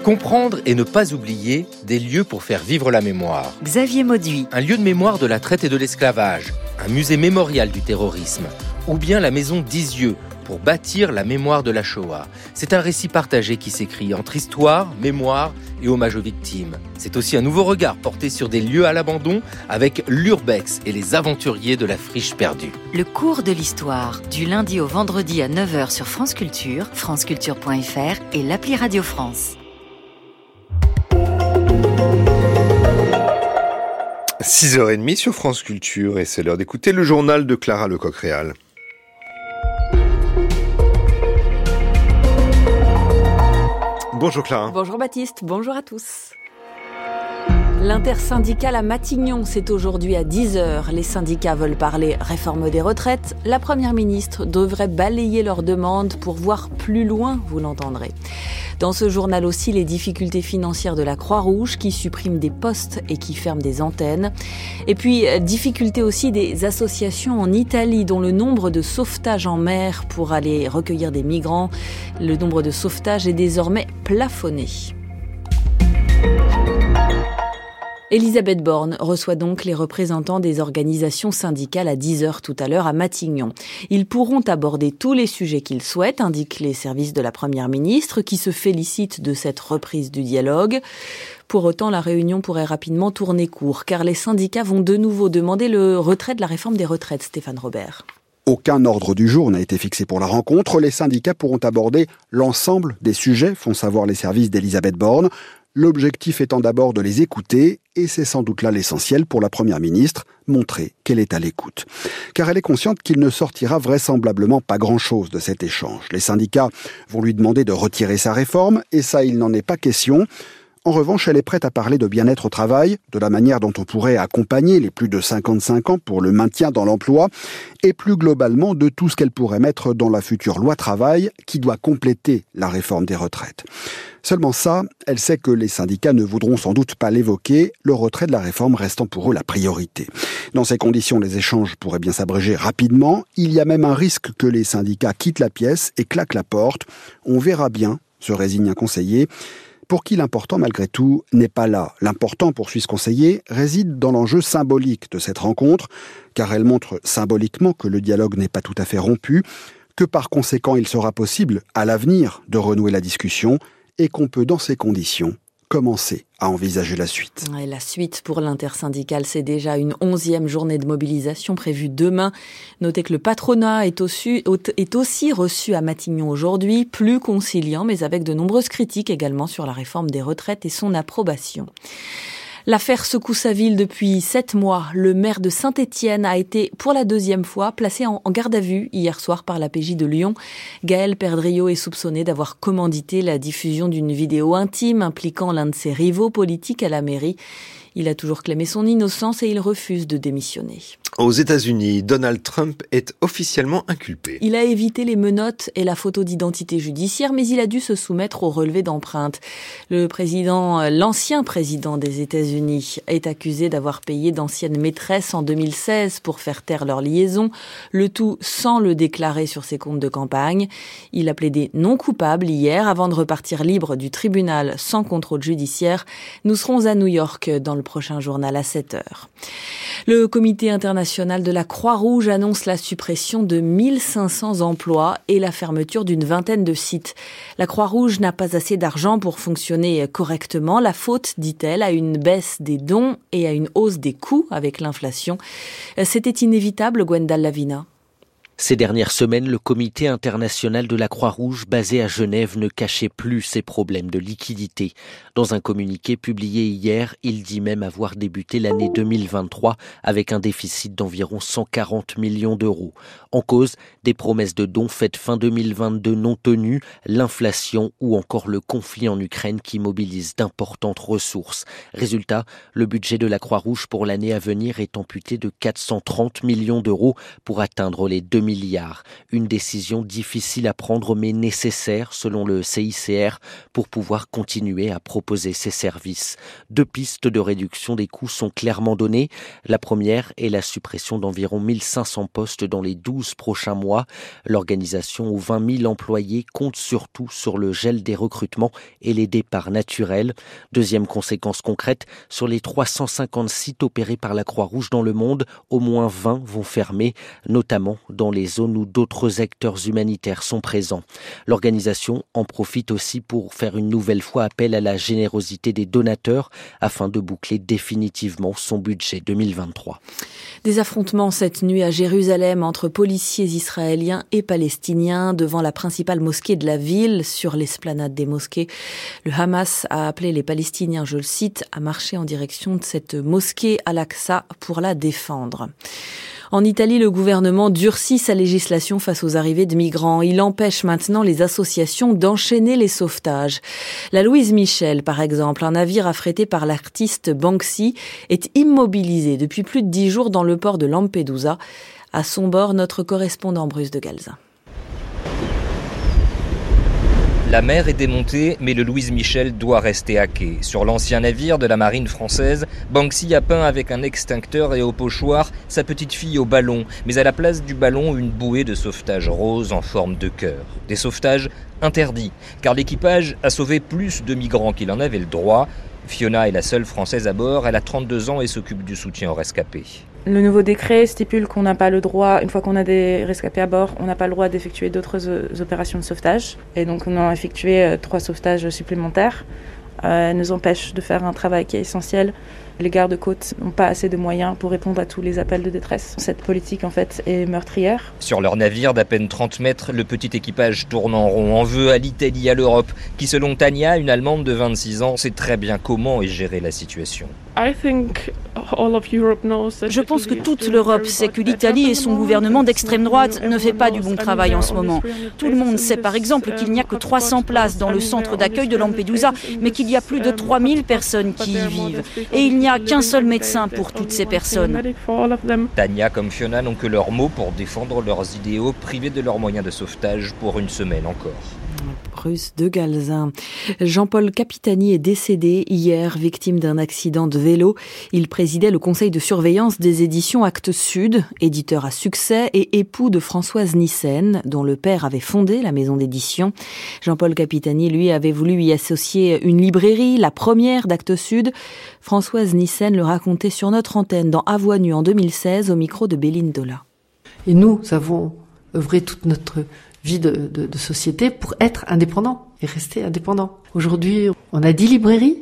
Comprendre et ne pas oublier des lieux pour faire vivre la mémoire. Xavier Mauduit. Un lieu de mémoire de la traite et de l'esclavage, un musée mémorial du terrorisme, ou bien la maison d'Isieux pour bâtir la mémoire de la Shoah. C'est un récit partagé qui s'écrit entre histoire, mémoire et hommage aux victimes. C'est aussi un nouveau regard porté sur des lieux à l'abandon avec l'Urbex et les aventuriers de la friche perdue. Le cours de l'histoire, du lundi au vendredi à 9h sur France Culture, franceculture.fr et l'appli Radio France. 6h30 sur France Culture et c'est l'heure d'écouter le journal de Clara Lecoq-Réal. Bonjour Clara. Bonjour Baptiste, bonjour à tous. L'intersyndicale à Matignon, c'est aujourd'hui à 10h. Les syndicats veulent parler réforme des retraites. La Première ministre devrait balayer leurs demandes pour voir plus loin, vous l'entendrez. Dans ce journal aussi, les difficultés financières de la Croix-Rouge qui supprime des postes et qui ferme des antennes. Et puis, difficultés aussi des associations en Italie dont le nombre de sauvetages en mer pour aller recueillir des migrants, le nombre de sauvetages est désormais plafonné. Elisabeth Borne reçoit donc les représentants des organisations syndicales à 10h tout à l'heure à Matignon. Ils pourront aborder tous les sujets qu'ils souhaitent, indiquent les services de la Première ministre, qui se félicitent de cette reprise du dialogue. Pour autant, la réunion pourrait rapidement tourner court, car les syndicats vont de nouveau demander le retrait de la réforme des retraites, Stéphane Robert. Aucun ordre du jour n'a été fixé pour la rencontre. Les syndicats pourront aborder l'ensemble des sujets, font savoir les services d'Elisabeth Borne. L'objectif étant d'abord de les écouter, et c'est sans doute là l'essentiel pour la Première ministre, montrer qu'elle est à l'écoute. Car elle est consciente qu'il ne sortira vraisemblablement pas grand-chose de cet échange. Les syndicats vont lui demander de retirer sa réforme, et ça il n'en est pas question. En revanche, elle est prête à parler de bien-être au travail, de la manière dont on pourrait accompagner les plus de 55 ans pour le maintien dans l'emploi, et plus globalement de tout ce qu'elle pourrait mettre dans la future loi travail qui doit compléter la réforme des retraites. Seulement ça, elle sait que les syndicats ne voudront sans doute pas l'évoquer, le retrait de la réforme restant pour eux la priorité. Dans ces conditions, les échanges pourraient bien s'abréger rapidement. Il y a même un risque que les syndicats quittent la pièce et claquent la porte. On verra bien, se résigne un conseiller pour qui l'important malgré tout n'est pas là. L'important, poursuit ce conseiller, réside dans l'enjeu symbolique de cette rencontre, car elle montre symboliquement que le dialogue n'est pas tout à fait rompu, que par conséquent il sera possible, à l'avenir, de renouer la discussion, et qu'on peut, dans ces conditions, commencer à envisager la suite. La suite pour l'intersyndicale, c'est déjà une onzième journée de mobilisation prévue demain. Notez que le patronat est aussi, est aussi reçu à Matignon aujourd'hui, plus conciliant, mais avec de nombreuses critiques également sur la réforme des retraites et son approbation. L'affaire secoue sa ville depuis sept mois. Le maire de Saint-Étienne a été pour la deuxième fois placé en garde à vue hier soir par la PJ de Lyon. Gaël Perdriau est soupçonné d'avoir commandité la diffusion d'une vidéo intime impliquant l'un de ses rivaux politiques à la mairie. Il a toujours clamé son innocence et il refuse de démissionner. Aux États-Unis, Donald Trump est officiellement inculpé. Il a évité les menottes et la photo d'identité judiciaire, mais il a dû se soumettre au relevé d'empreintes. Le président, l'ancien président des États-Unis, est accusé d'avoir payé d'anciennes maîtresses en 2016 pour faire taire leur liaison, le tout sans le déclarer sur ses comptes de campagne. Il a plaidé non coupable hier avant de repartir libre du tribunal sans contrôle judiciaire. Nous serons à New York dans le prochain journal à 7 heures. Le comité international de la Croix-Rouge annonce la suppression de 1500 emplois et la fermeture d'une vingtaine de sites. La Croix-Rouge n'a pas assez d'argent pour fonctionner correctement. La faute, dit-elle, à une baisse des dons et à une hausse des coûts avec l'inflation. C'était inévitable, Gwendal Lavina. Ces dernières semaines, le comité international de la Croix-Rouge basé à Genève ne cachait plus ses problèmes de liquidité. Dans un communiqué publié hier, il dit même avoir débuté l'année 2023 avec un déficit d'environ 140 millions d'euros. En cause, des promesses de dons faites fin 2022 non tenues, l'inflation ou encore le conflit en Ukraine qui mobilise d'importantes ressources. Résultat, le budget de la Croix-Rouge pour l'année à venir est amputé de 430 millions d'euros pour atteindre les 2 milliards. Une décision difficile à prendre mais nécessaire selon le CICR pour pouvoir continuer à proposer ses services. Deux pistes de réduction des coûts sont clairement données. La première est la suppression d'environ 1500 postes dans les 12 prochains mois. L'organisation aux 20 000 employés compte surtout sur le gel des recrutements et les départs naturels. Deuxième conséquence concrète, sur les 350 sites opérés par la Croix-Rouge dans le monde, au moins 20 vont fermer, notamment dans les zones où d'autres acteurs humanitaires sont présents. L'organisation en profite aussi pour faire une nouvelle fois appel à la générosité des donateurs afin de boucler définitivement son budget 2023. Des affrontements cette nuit à Jérusalem entre policiers israéliens et palestiniens devant la principale mosquée de la ville sur l'esplanade des mosquées. Le Hamas a appelé les Palestiniens, je le cite, à marcher en direction de cette mosquée Al-Aqsa pour la défendre. En Italie, le gouvernement durcit sa législation face aux arrivées de migrants. Il empêche maintenant les associations d'enchaîner les sauvetages. La Louise Michel, par exemple, un navire affrété par l'artiste Banksy, est immobilisé depuis plus de dix jours dans le port de Lampedusa. À son bord, notre correspondant Bruce de Galzin. La mer est démontée, mais le Louise Michel doit rester à quai. Sur l'ancien navire de la marine française, Banksy a peint avec un extincteur et au pochoir sa petite fille au ballon, mais à la place du ballon, une bouée de sauvetage rose en forme de cœur. Des sauvetages interdits, car l'équipage a sauvé plus de migrants qu'il en avait le droit. Fiona est la seule française à bord, elle a 32 ans et s'occupe du soutien aux rescapés. Le nouveau décret stipule qu'on n'a pas le droit, une fois qu'on a des rescapés à bord, on n'a pas le droit d'effectuer d'autres opérations de sauvetage. Et donc on a effectué euh, trois sauvetages supplémentaires. Euh, nous empêche de faire un travail qui est essentiel. Les gardes-côtes n'ont pas assez de moyens pour répondre à tous les appels de détresse. Cette politique, en fait, est meurtrière. Sur leur navire d'à peine 30 mètres, le petit équipage tourne en rond, en veut à l'Italie, à l'Europe, qui, selon Tania, une Allemande de 26 ans, sait très bien comment est gérer la situation. Je pense que toute l'Europe sait que l'Italie et son gouvernement d'extrême droite ne fait pas du bon travail en ce moment. Tout le monde sait par exemple qu'il n'y a que 300 places dans le centre d'accueil de Lampedusa, mais qu'il y a plus de 3000 personnes qui y vivent. Et il n'y a qu'un seul médecin pour toutes ces personnes. Tania comme Fiona n'ont que leurs mots pour défendre leurs idéaux, privés de leurs moyens de sauvetage pour une semaine encore de Galzin. Jean-Paul Capitani est décédé hier, victime d'un accident de vélo. Il présidait le conseil de surveillance des éditions Actes Sud, éditeur à succès et époux de Françoise Nissen, dont le père avait fondé la maison d'édition. Jean-Paul Capitani, lui, avait voulu y associer une librairie, la première d'Actes Sud. Françoise Nissen le racontait sur notre antenne dans Avoinu en 2016 au micro de Béline Dola. Et nous avons œuvré toute notre vie de, de, société pour être indépendant et rester indépendant. Aujourd'hui, on a dix librairies.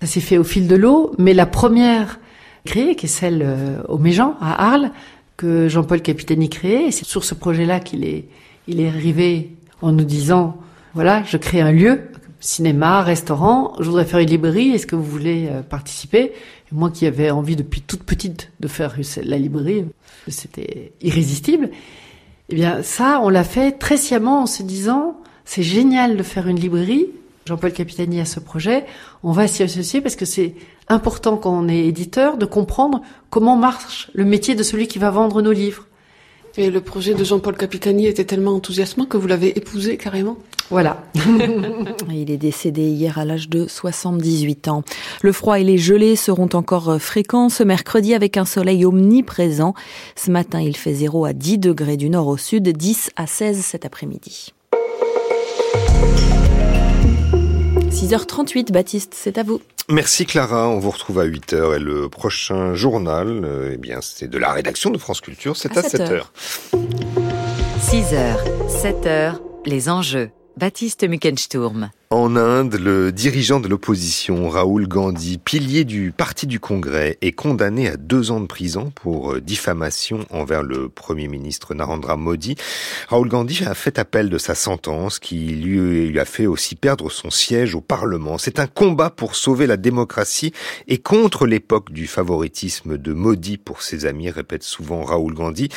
Ça s'est fait au fil de l'eau, mais la première créée, qui est celle euh, au Méjean, à Arles, que Jean-Paul Capitani créé, c'est sur ce projet-là qu'il est, il est arrivé en nous disant, voilà, je crée un lieu, cinéma, restaurant, je voudrais faire une librairie, est-ce que vous voulez euh, participer? Moi qui avais envie depuis toute petite de faire la librairie, c'était irrésistible. Eh bien, ça, on l'a fait très sciemment en se disant, c'est génial de faire une librairie. Jean-Paul Capitani a ce projet. On va s'y associer parce que c'est important quand on est éditeur de comprendre comment marche le métier de celui qui va vendre nos livres. Et le projet de Jean-Paul Capitani était tellement enthousiasmant que vous l'avez épousé carrément Voilà. Il est décédé hier à l'âge de 78 ans. Le froid et les gelées seront encore fréquents ce mercredi avec un soleil omniprésent. Ce matin, il fait 0 à 10 degrés du nord au sud, 10 à 16 cet après-midi. 6h38, Baptiste, c'est à vous. Merci Clara, on vous retrouve à 8h et le prochain journal, euh, eh bien c'est de la rédaction de France Culture, c'est à, 7h. 6h, 7h, les enjeux. Baptiste Muckensturm. En Inde, le dirigeant de l'opposition, Raoul Gandhi, pilier du Parti du Congrès, est condamné à deux ans de prison pour euh, diffamation envers le Premier ministre Narendra Modi. Raoul Gandhi a fait appel de sa sentence qui lui a fait aussi perdre son siège au Parlement. C'est un combat pour sauver la démocratie et contre l'époque du favoritisme de Modi pour ses amis, répète souvent Raoul Gandhi.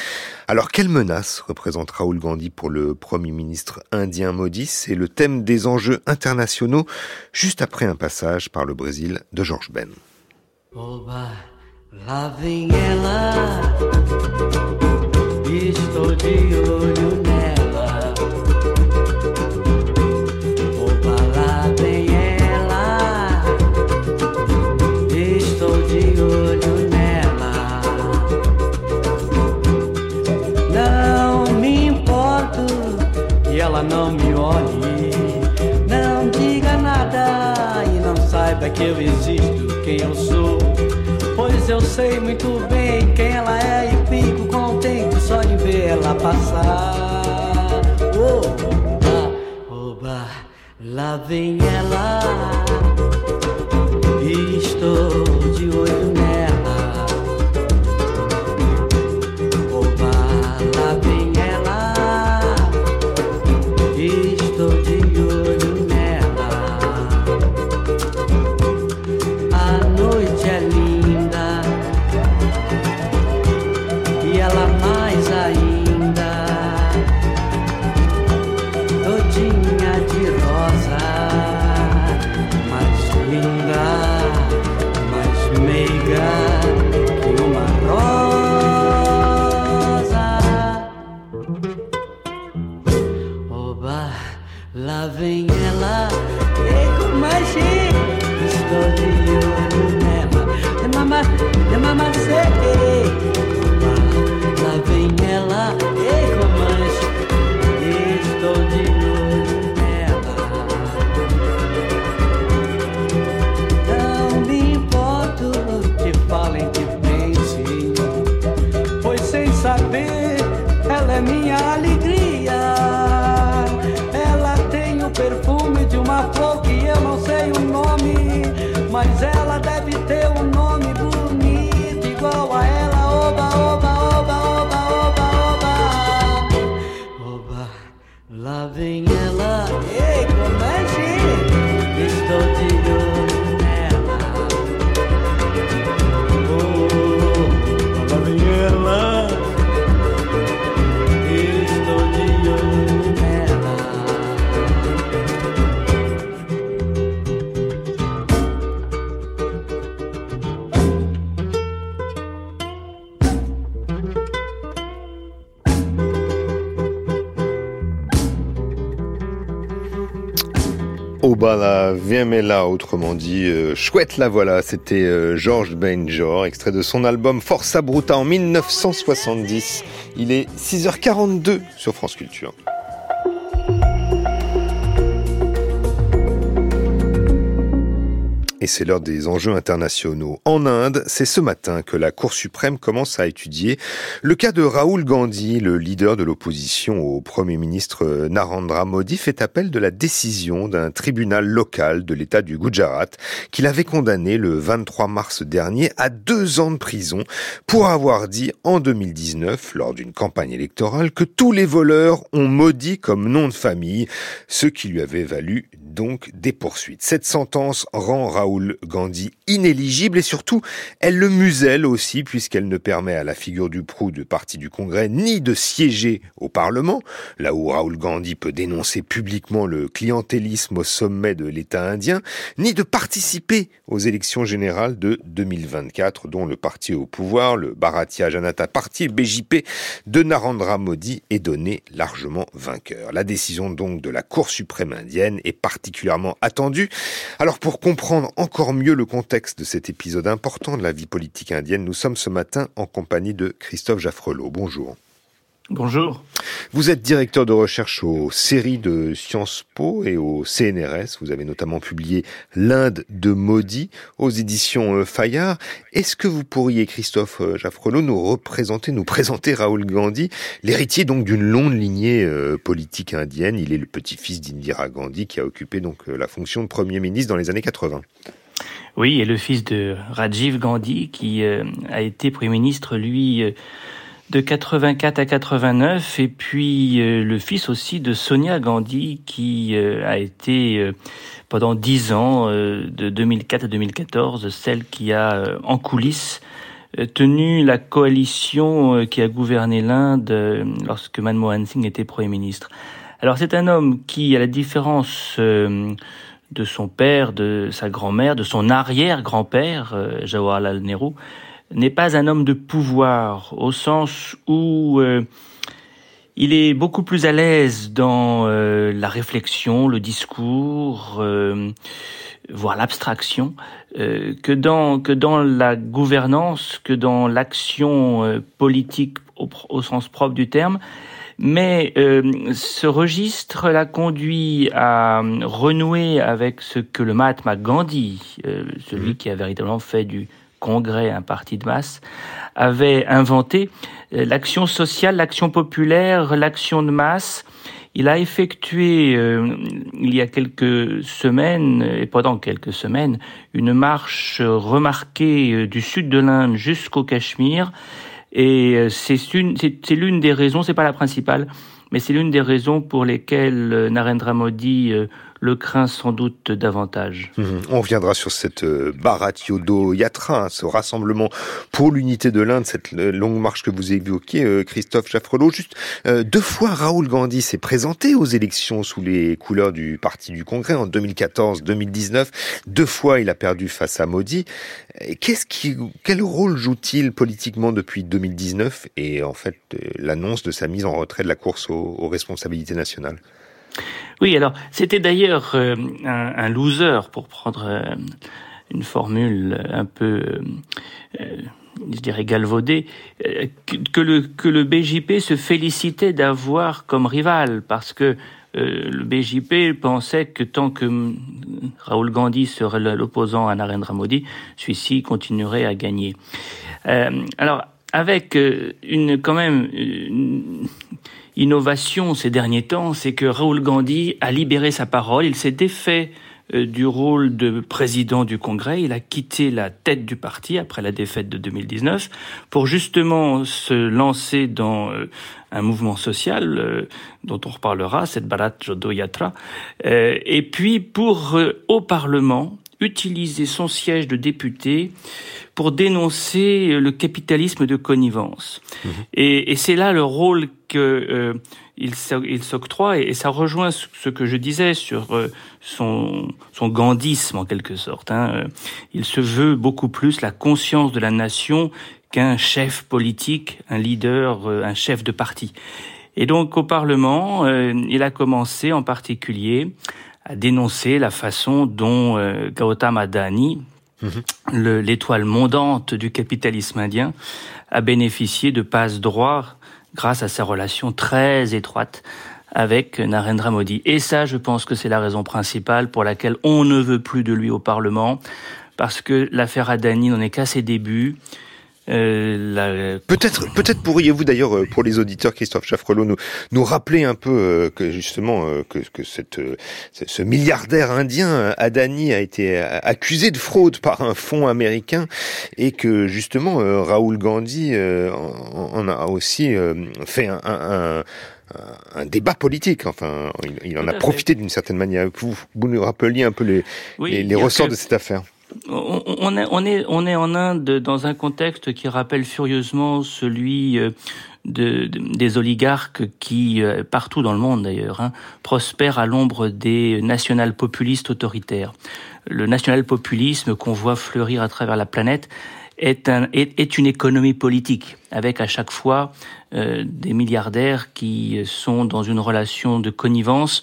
Alors quelle menace représente Raoul Gandhi pour le Premier ministre indien Modi? C'est le thème des enjeux internationaux, juste après un passage par le Brésil de Georges Ben. me importo saiba que eu existo, quem eu sou. Pois eu sei muito bem quem ela é e fico contente só de ver ela passar. Oba, oba, lá vem ela. É minha alegria. Obala Viemela, autrement dit, euh, chouette la voilà, c'était euh, George Benjor, extrait de son album Forza Bruta en 1970. Il est 6h42 sur France Culture. Et c'est l'heure des enjeux internationaux. En Inde, c'est ce matin que la Cour suprême commence à étudier le cas de Rahul Gandhi, le leader de l'opposition au Premier ministre Narendra Modi, fait appel de la décision d'un tribunal local de l'État du Gujarat qu'il avait condamné le 23 mars dernier à deux ans de prison pour avoir dit en 2019, lors d'une campagne électorale, que tous les voleurs ont Modi comme nom de famille, ce qui lui avait valu donc des poursuites. Cette sentence rend Raoul Gandhi inéligible et surtout, elle le muselle aussi puisqu'elle ne permet à la figure du proue de parti du Congrès ni de siéger au Parlement, là où Raoul Gandhi peut dénoncer publiquement le clientélisme au sommet de l'État indien, ni de participer aux élections générales de 2024 dont le parti au pouvoir, le Bharatiya Janata Party, BJP de Narendra Modi est donné largement vainqueur. La décision donc de la Cour suprême indienne est particulièrement attendue. Alors pour comprendre encore mieux le contexte de cet épisode important de la vie politique indienne, nous sommes ce matin en compagnie de Christophe Jaffrelot. Bonjour. Bonjour. Vous êtes directeur de recherche aux séries de Sciences Po et au CNRS. Vous avez notamment publié L'Inde de Modi aux éditions Fayard. Est-ce que vous pourriez, Christophe Jaffrelot, nous représenter, nous présenter Rahul Gandhi, l'héritier donc d'une longue lignée euh, politique indienne? Il est le petit-fils d'Indira Gandhi qui a occupé donc la fonction de Premier ministre dans les années 80. Oui, et le fils de Rajiv Gandhi qui euh, a été Premier ministre, lui, euh, de 84 à 89, et puis euh, le fils aussi de Sonia Gandhi qui a été pendant dix ans, de 2004 à 2014, celle qui a en coulisses tenu la coalition qui a gouverné l'Inde lorsque Manmohan Singh était Premier ministre. Alors c'est un homme qui, à la différence de son père, de sa grand-mère, de son arrière-grand-père, euh, Jawaharlal Nehru, n'est pas un homme de pouvoir au sens où il est beaucoup plus à l'aise dans la réflexion, le discours, voire l'abstraction, que dans que dans la gouvernance, que dans l'action politique au, sens propre du terme. Mais euh, ce registre l'a conduit à renouer avec ce que le Mahatma Gandhi, euh, celui mmh. qui a véritablement fait du Congrès un parti de masse, avait inventé euh, l'action sociale, l'action populaire, l'action de masse. Il a effectué il y a quelques semaines, et pendant quelques semaines, une marche remarquée du sud de l'Inde jusqu'au Cachemire et euh, c'est l'une des raisons, c'est pas la principale, mais c'est l'une des raisons pour lesquelles euh, Narendra Modi euh, le craint sans doute davantage. Mhm. On reviendra sur cette euh, Bharat Yodo Yatra, hein, ce rassemblement pour l'unité de l'Inde, cette euh, longue marche que vous évoquiez, euh, Christophe Chaffrelot. Juste deux fois, Raoul Gandhi s'est présenté aux élections sous les couleurs du Parti du Congrès en 2014-2019. Deux fois, il a perdu face à Modi. Qu'est-ce qui, quel rôle joue-t-il politiquement depuis 2019 et en fait l'annonce de sa mise en retrait de la course aux responsabilités nationales? Oui, alors c'était d'ailleurs euh, un, loser, pour prendre euh, une formule un peu, euh, je dirais, galvaudée, que, le, que le BJP se félicitait d'avoir comme rival, parce que le BJP pensait que tant que Raoul Gandhi serait l'opposant à Narendra Modi, celui-ci continuerait à gagner. alors, avec une quand même une, innovation ces derniers temps, c'est que Raoul Gandhi a libéré sa parole, il s'est défait euh, du rôle de président du Congrès, il a quitté la tête du parti après la défaite de 2019 pour justement se lancer dans euh, un mouvement social euh, dont on reparlera, cette Bharat Jodo Yatra, et puis pour au Parlement utiliser son siège de député pour dénoncer le capitalisme de connivence. Mmh. Et, et c'est là le rôle que euh, il s'octroie et, ça rejoint ce que je disais sur euh, son, son gandhisme en quelque sorte. Hein. Euh, il se veut beaucoup plus la conscience de la nation qu'un chef politique, un leader, un chef de parti. Et donc au Parlement, il a commencé en particulier à dénoncer la façon dont Gautama Adani, mhm. l'étoile mondante du capitalisme indien, a bénéficié de passe droits grâce à sa relation très étroite avec Narendra Modi. Et ça, je pense que c'est la raison principale pour laquelle on ne veut plus de lui au Parlement, parce que l'affaire Adani n'en est qu'à ses débuts. Euh, peut-être, peut-être pourriez-vous d'ailleurs euh, pour les auditeurs, Christophe Chaffrelot, nous nous rappeler un peu euh, que justement que, que cette ce milliardaire indien Adani a été accusé de fraude par un fonds américain et que justement Raoul Gandhi en, a aussi fait un, un, un débat politique. Enfin, il, en a profité d'une certaine manière. Vous, vous nous rappeliez un peu les, les, les ressorts de cette affaire on, est, on, est, on est en Inde dans un contexte qui rappelle furieusement celui euh, de, des oligarques qui, euh, partout dans le monde d'ailleurs, hein, prospèrent à l'ombre des national-populistes autoritaires. Le national-populisme qu'on voit fleurir à travers la planète est, un, est, une économie politique, avec à chaque fois euh, des milliardaires qui sont dans une relation de connivence.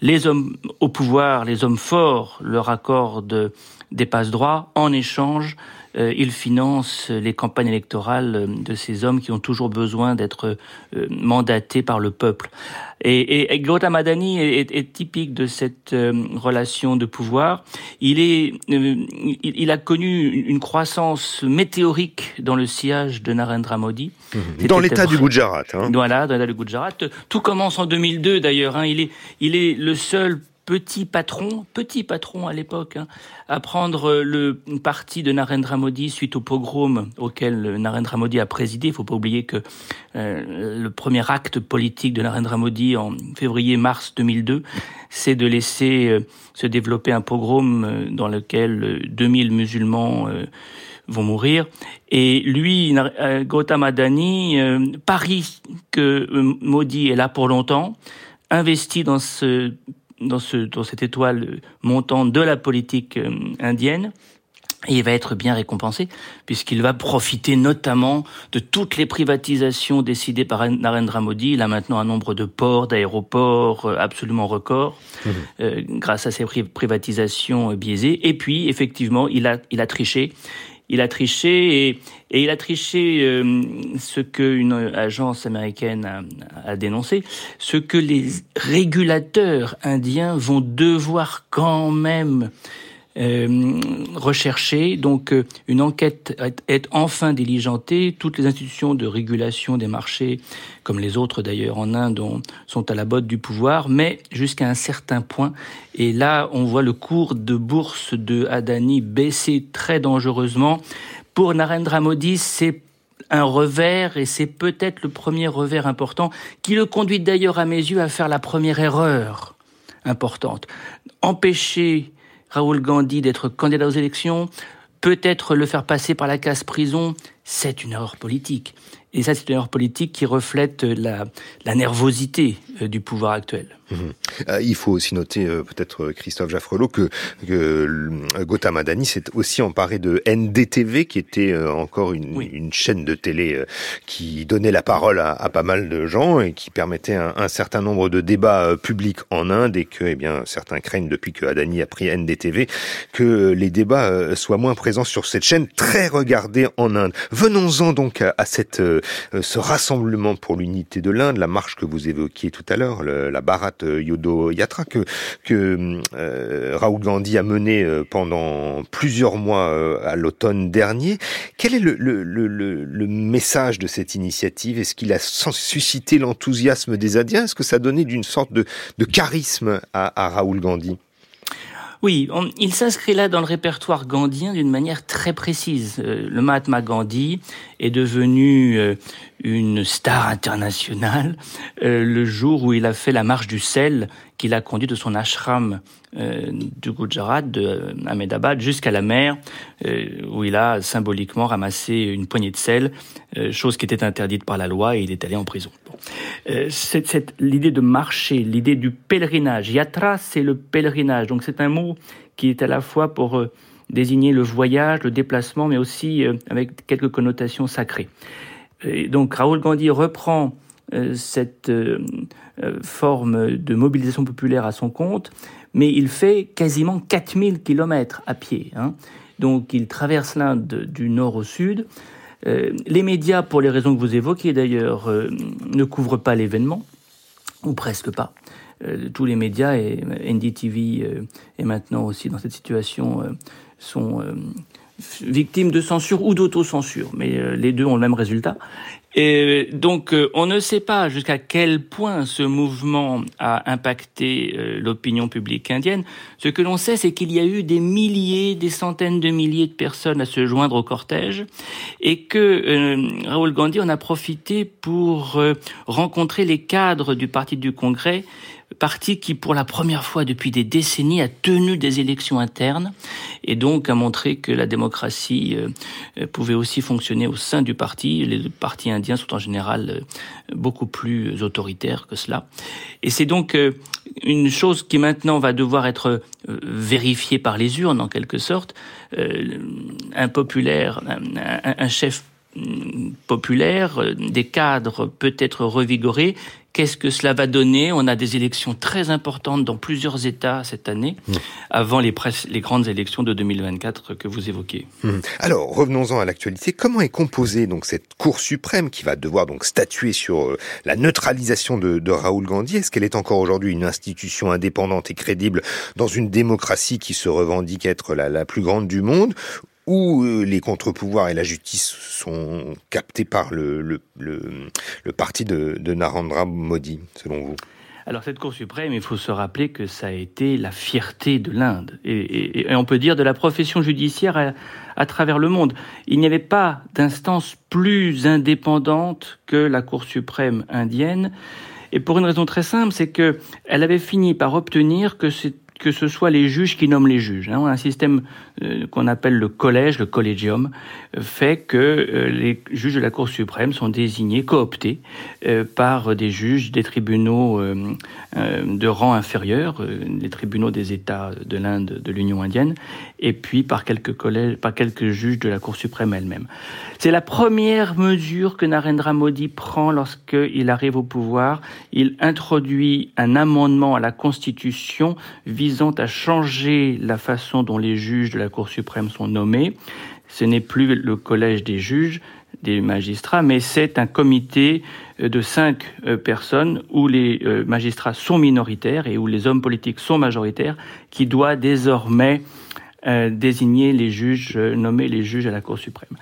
Les hommes au pouvoir, les hommes forts leur accordent des passe-droits. En échange, euh, il finance les campagnes électorales euh, de ces hommes qui ont toujours besoin d'être euh, mandatés par le peuple. Et, et, Gautam Adani est, est, typique de cette relation de pouvoir. Il est, il, a connu une croissance météorique dans le sillage de Narendra Modi. Mmh. Dans l'état du Gujarat. Hein. Voilà, dans l'état du Gujarat. Tout commence en 2002 d'ailleurs. Hein. Il est, il est le seul petit patron, petit patron à l'époque, hein, à prendre le parti de Narendra Modi suite au pogrom auquel Narendra Modi a présidé. Il faut pas oublier que euh, le premier acte politique de Narendra Modi en février-mars 2002, c'est de laisser euh, se développer un pogrom euh, dans lequel 2000 musulmans vont mourir. Et lui, Gautam Adani, parie que Modi est là pour longtemps, investi dans ce dans, ce, dans cette étoile montante de la politique euh, indienne. Et il va être bien récompensé, puisqu'il va profiter notamment de toutes les privatisations décidées par Narendra Modi. Il a maintenant un nombre de ports, d'aéroports euh, absolument record, mmh. euh, grâce à ces privatisations biaisées. Et puis, effectivement, il a, il a triché. Il a triché et, il a triché euh, ce qu'une agence américaine a, dénoncé, ce que les régulateurs indiens vont devoir quand même euh, recherché. Donc euh, une enquête est, enfin diligentée. Toutes les institutions de régulation des marchés, comme les autres d'ailleurs en Inde, sont à la botte du pouvoir, mais jusqu'à un certain point. Et là, on voit le cours de bourse de Adani baisser très dangereusement. Pour Narendra Modi, c'est un revers et c'est peut-être le premier revers important qui le conduit d'ailleurs à mes yeux à faire la première erreur importante. Empêcher Raoul Gandhi d'être candidat aux élections, peut-être le faire passer par la case prison, c'est une erreur politique. Et ça, c'est une erreur politique qui reflète la, la nervosité euh, du pouvoir actuel. Mhm. Euh, il faut aussi noter, euh, peut-être Christophe Jaffrelot, que, que Gautam Adani s'est aussi emparé de NDTV, qui était encore une, une chaîne de télé qui donnait la parole à, à, pas mal de gens et qui permettait un, un, certain nombre de débats publics en Inde et que, eh bien, certains craignent depuis que Adani a pris NDTV que les débats soient moins présents sur cette chaîne très regardée en Inde. Venons-en donc à, à cette, ce rassemblement pour l'unité de l'Inde, la marche que vous évoquiez tout à l'heure, la Bharat Yodo Yatra que, que euh, Raoul Gandhi a mené euh, pendant plusieurs mois euh, à l'automne dernier. Quel est le, le, le, le message de cette initiative? Est-ce qu'il a suscité l'enthousiasme des Indiens? Est-ce que ça a donné d'une sorte de, de charisme à, à Raoul Gandhi? Oui, il s'inscrit là dans le répertoire gandhien d'une manière très précise. le Mahatma Gandhi est devenu une star internationale euh, le jour où il a fait la marche du sel qu'il a conduit de son ashram euh, du Gujarat, de euh, Ahmedabad, jusqu'à la mer, où il a symboliquement ramassé une poignée de sel, chose qui était interdite par la loi, et il est allé en prison. c'est l'idée de marcher, l'idée du pèlerinage. Yatra, c'est le pèlerinage, donc c'est un mot qui est à la fois pour désigner le voyage, le déplacement, mais aussi avec quelques connotations sacrées donc Raoul Gandhi reprend euh, cette euh, euh, forme de mobilisation populaire à son compte, mais il fait quasiment 4000 kilomètres à pied. Hein. Donc il traverse l'Inde du nord au sud. les médias, pour les raisons que vous évoquez d'ailleurs, ne couvrent pas l'événement, ou presque pas. tous les médias, et NDTV est maintenant aussi dans cette situation, sont victimes de censure ou d'autocensure, mais euh, les deux ont le même résultat. Et donc, euh, on ne sait pas jusqu'à quel point ce mouvement a impacté euh, l'opinion publique indienne. Ce que l'on sait, c'est qu'il y a eu des milliers, des centaines de milliers de personnes à se joindre au cortège, et que Raoul Gandhi en a profité pour rencontrer les cadres du Parti du Congrès parti qui, pour la première fois depuis des décennies, a tenu des élections internes et donc a montré que la démocratie euh, pouvait aussi fonctionner au sein du parti. Les partis indiens sont en général euh, beaucoup plus autoritaires que cela. Et c'est donc euh, une chose qui maintenant va devoir être vérifiée par les urnes en quelque sorte. Un populaire, un chef populaire, des cadres peut-être revigorés, Qu'est-ce que cela va donner? On a des élections très importantes dans plusieurs États cette année, mmh. avant les, les, grandes élections de 2024 que vous évoquez. Mmh. Alors, revenons-en à l'actualité. Comment est composée donc cette Cour suprême qui va devoir donc statuer sur euh, la neutralisation de, de Raoul Gandhi? Est-ce qu'elle est encore aujourd'hui une institution indépendante et crédible dans une démocratie qui se revendique être la, la plus grande du monde? Où euh, les contre-pouvoirs et la justice sont captés par le, parti de, Narendra Modi, selon vous? Alors cette Cour suprême, il faut se rappeler que ça a été la fierté de l'Inde, et, on peut dire de la profession judiciaire à, travers le monde. Il n'y avait pas d'instance plus indépendante que la Cour suprême indienne, et pour une raison très simple, c'est que elle avait fini par obtenir que c'est que ce soit les juges qui nomment les juges. Hein. Un système euh, qu'on appelle le collège, le collegium, euh, fait que euh, les juges de la Cour suprême sont désignés, cooptés par des juges des tribunaux de rang inférieur, les tribunaux des États de l'Inde, de l'Union indienne, et puis par quelques collèges, par quelques juges de la Cour suprême elle-même. C'est la première mesure que Narendra Modi prend lorsqu'il arrive au pouvoir. Il introduit un amendement à la Constitution visant à changer la façon dont les juges de la Cour suprême sont nommés. Ce n'est plus le collège des juges, des magistrats, mais c'est un comité de cinq euh, personnes où les euh, magistrats sont minoritaires et où les hommes politiques sont majoritaires, qui doit désormais euh, désigner les juges, nommer les juges à la Cour suprême.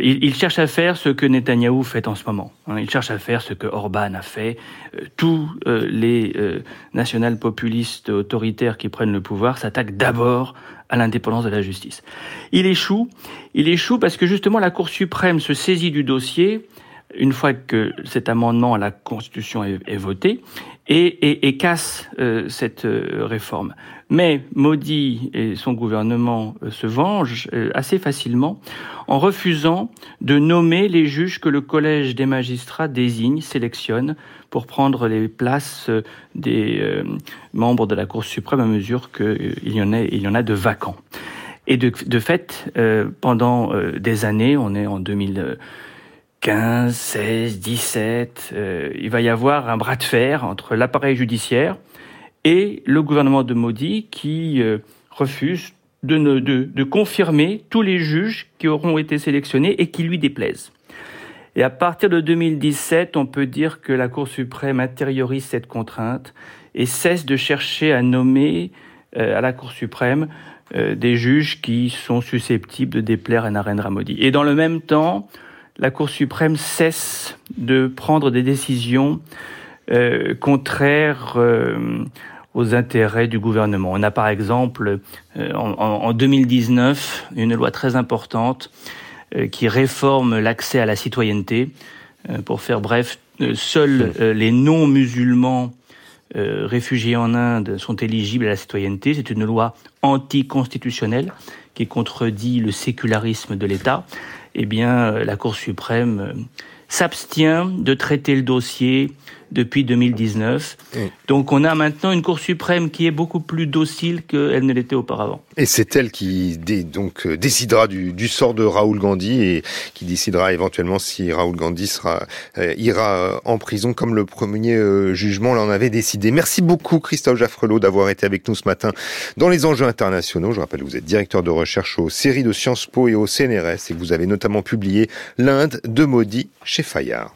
Il, cherche à faire ce que Netanyahou fait en ce moment. Hein. Il cherche à faire ce que Orban a fait. tous les national populistes autoritaires qui prennent le pouvoir s'attaquent d'abord à l'indépendance de la justice. Il échoue. Il échoue parce que justement la Cour suprême se saisit du dossier une fois que cet amendement à la Constitution est, voté et, casse euh, cette euh, réforme. Mais Modi et son gouvernement euh, se vengent assez facilement en refusant de nommer les juges que le collège des magistrats désigne, sélectionne pour prendre les places des membres de la Cour suprême à mesure qu'il y, en a, il y en a de vacants. Et de, de fait, pendant des années, on est en 2000 15, 16, 17, il va y avoir un bras de fer entre l'appareil judiciaire et le gouvernement de Modi qui euh, refuse de, confirmer tous les juges qui auront été sélectionnés et qui lui déplaisent. Et à partir de 2017, on peut dire que la Cour suprême intériorise cette contrainte et cesse de chercher à nommer euh, à la Cour suprême euh, des juges qui sont susceptibles de déplaire à Narendra Modi. Et dans le même temps, la Cour suprême cesse de prendre des décisions contraires aux intérêts du gouvernement. On a par exemple euh, en, 2019 une loi très importante qui réforme l'accès à la citoyenneté. pour faire bref, seuls les non-musulmans réfugiés en Inde sont éligibles à la citoyenneté. C'est une loi anticonstitutionnelle qui contredit le sécularisme de l'État eh bien, euh, la Cour suprême euh, s'abstient de traiter le dossier depuis 2019. Donc on a maintenant une Cour suprême qui est beaucoup plus docile qu'elle ne l'était auparavant. Et c'est elle qui donc euh, décidera du, sort de Raoul Gandhi et qui décidera éventuellement si Raoul Gandhi sera euh, ira euh, en prison comme le premier jugement l'en avait décidé. Merci beaucoup Christophe Jaffrelot d'avoir été avec nous ce matin dans les enjeux internationaux. Je rappelle que vous êtes directeur de recherche aux séries de Sciences Po et au CNRS et que vous avez notamment publié L'Inde de Maudit chez Fayard.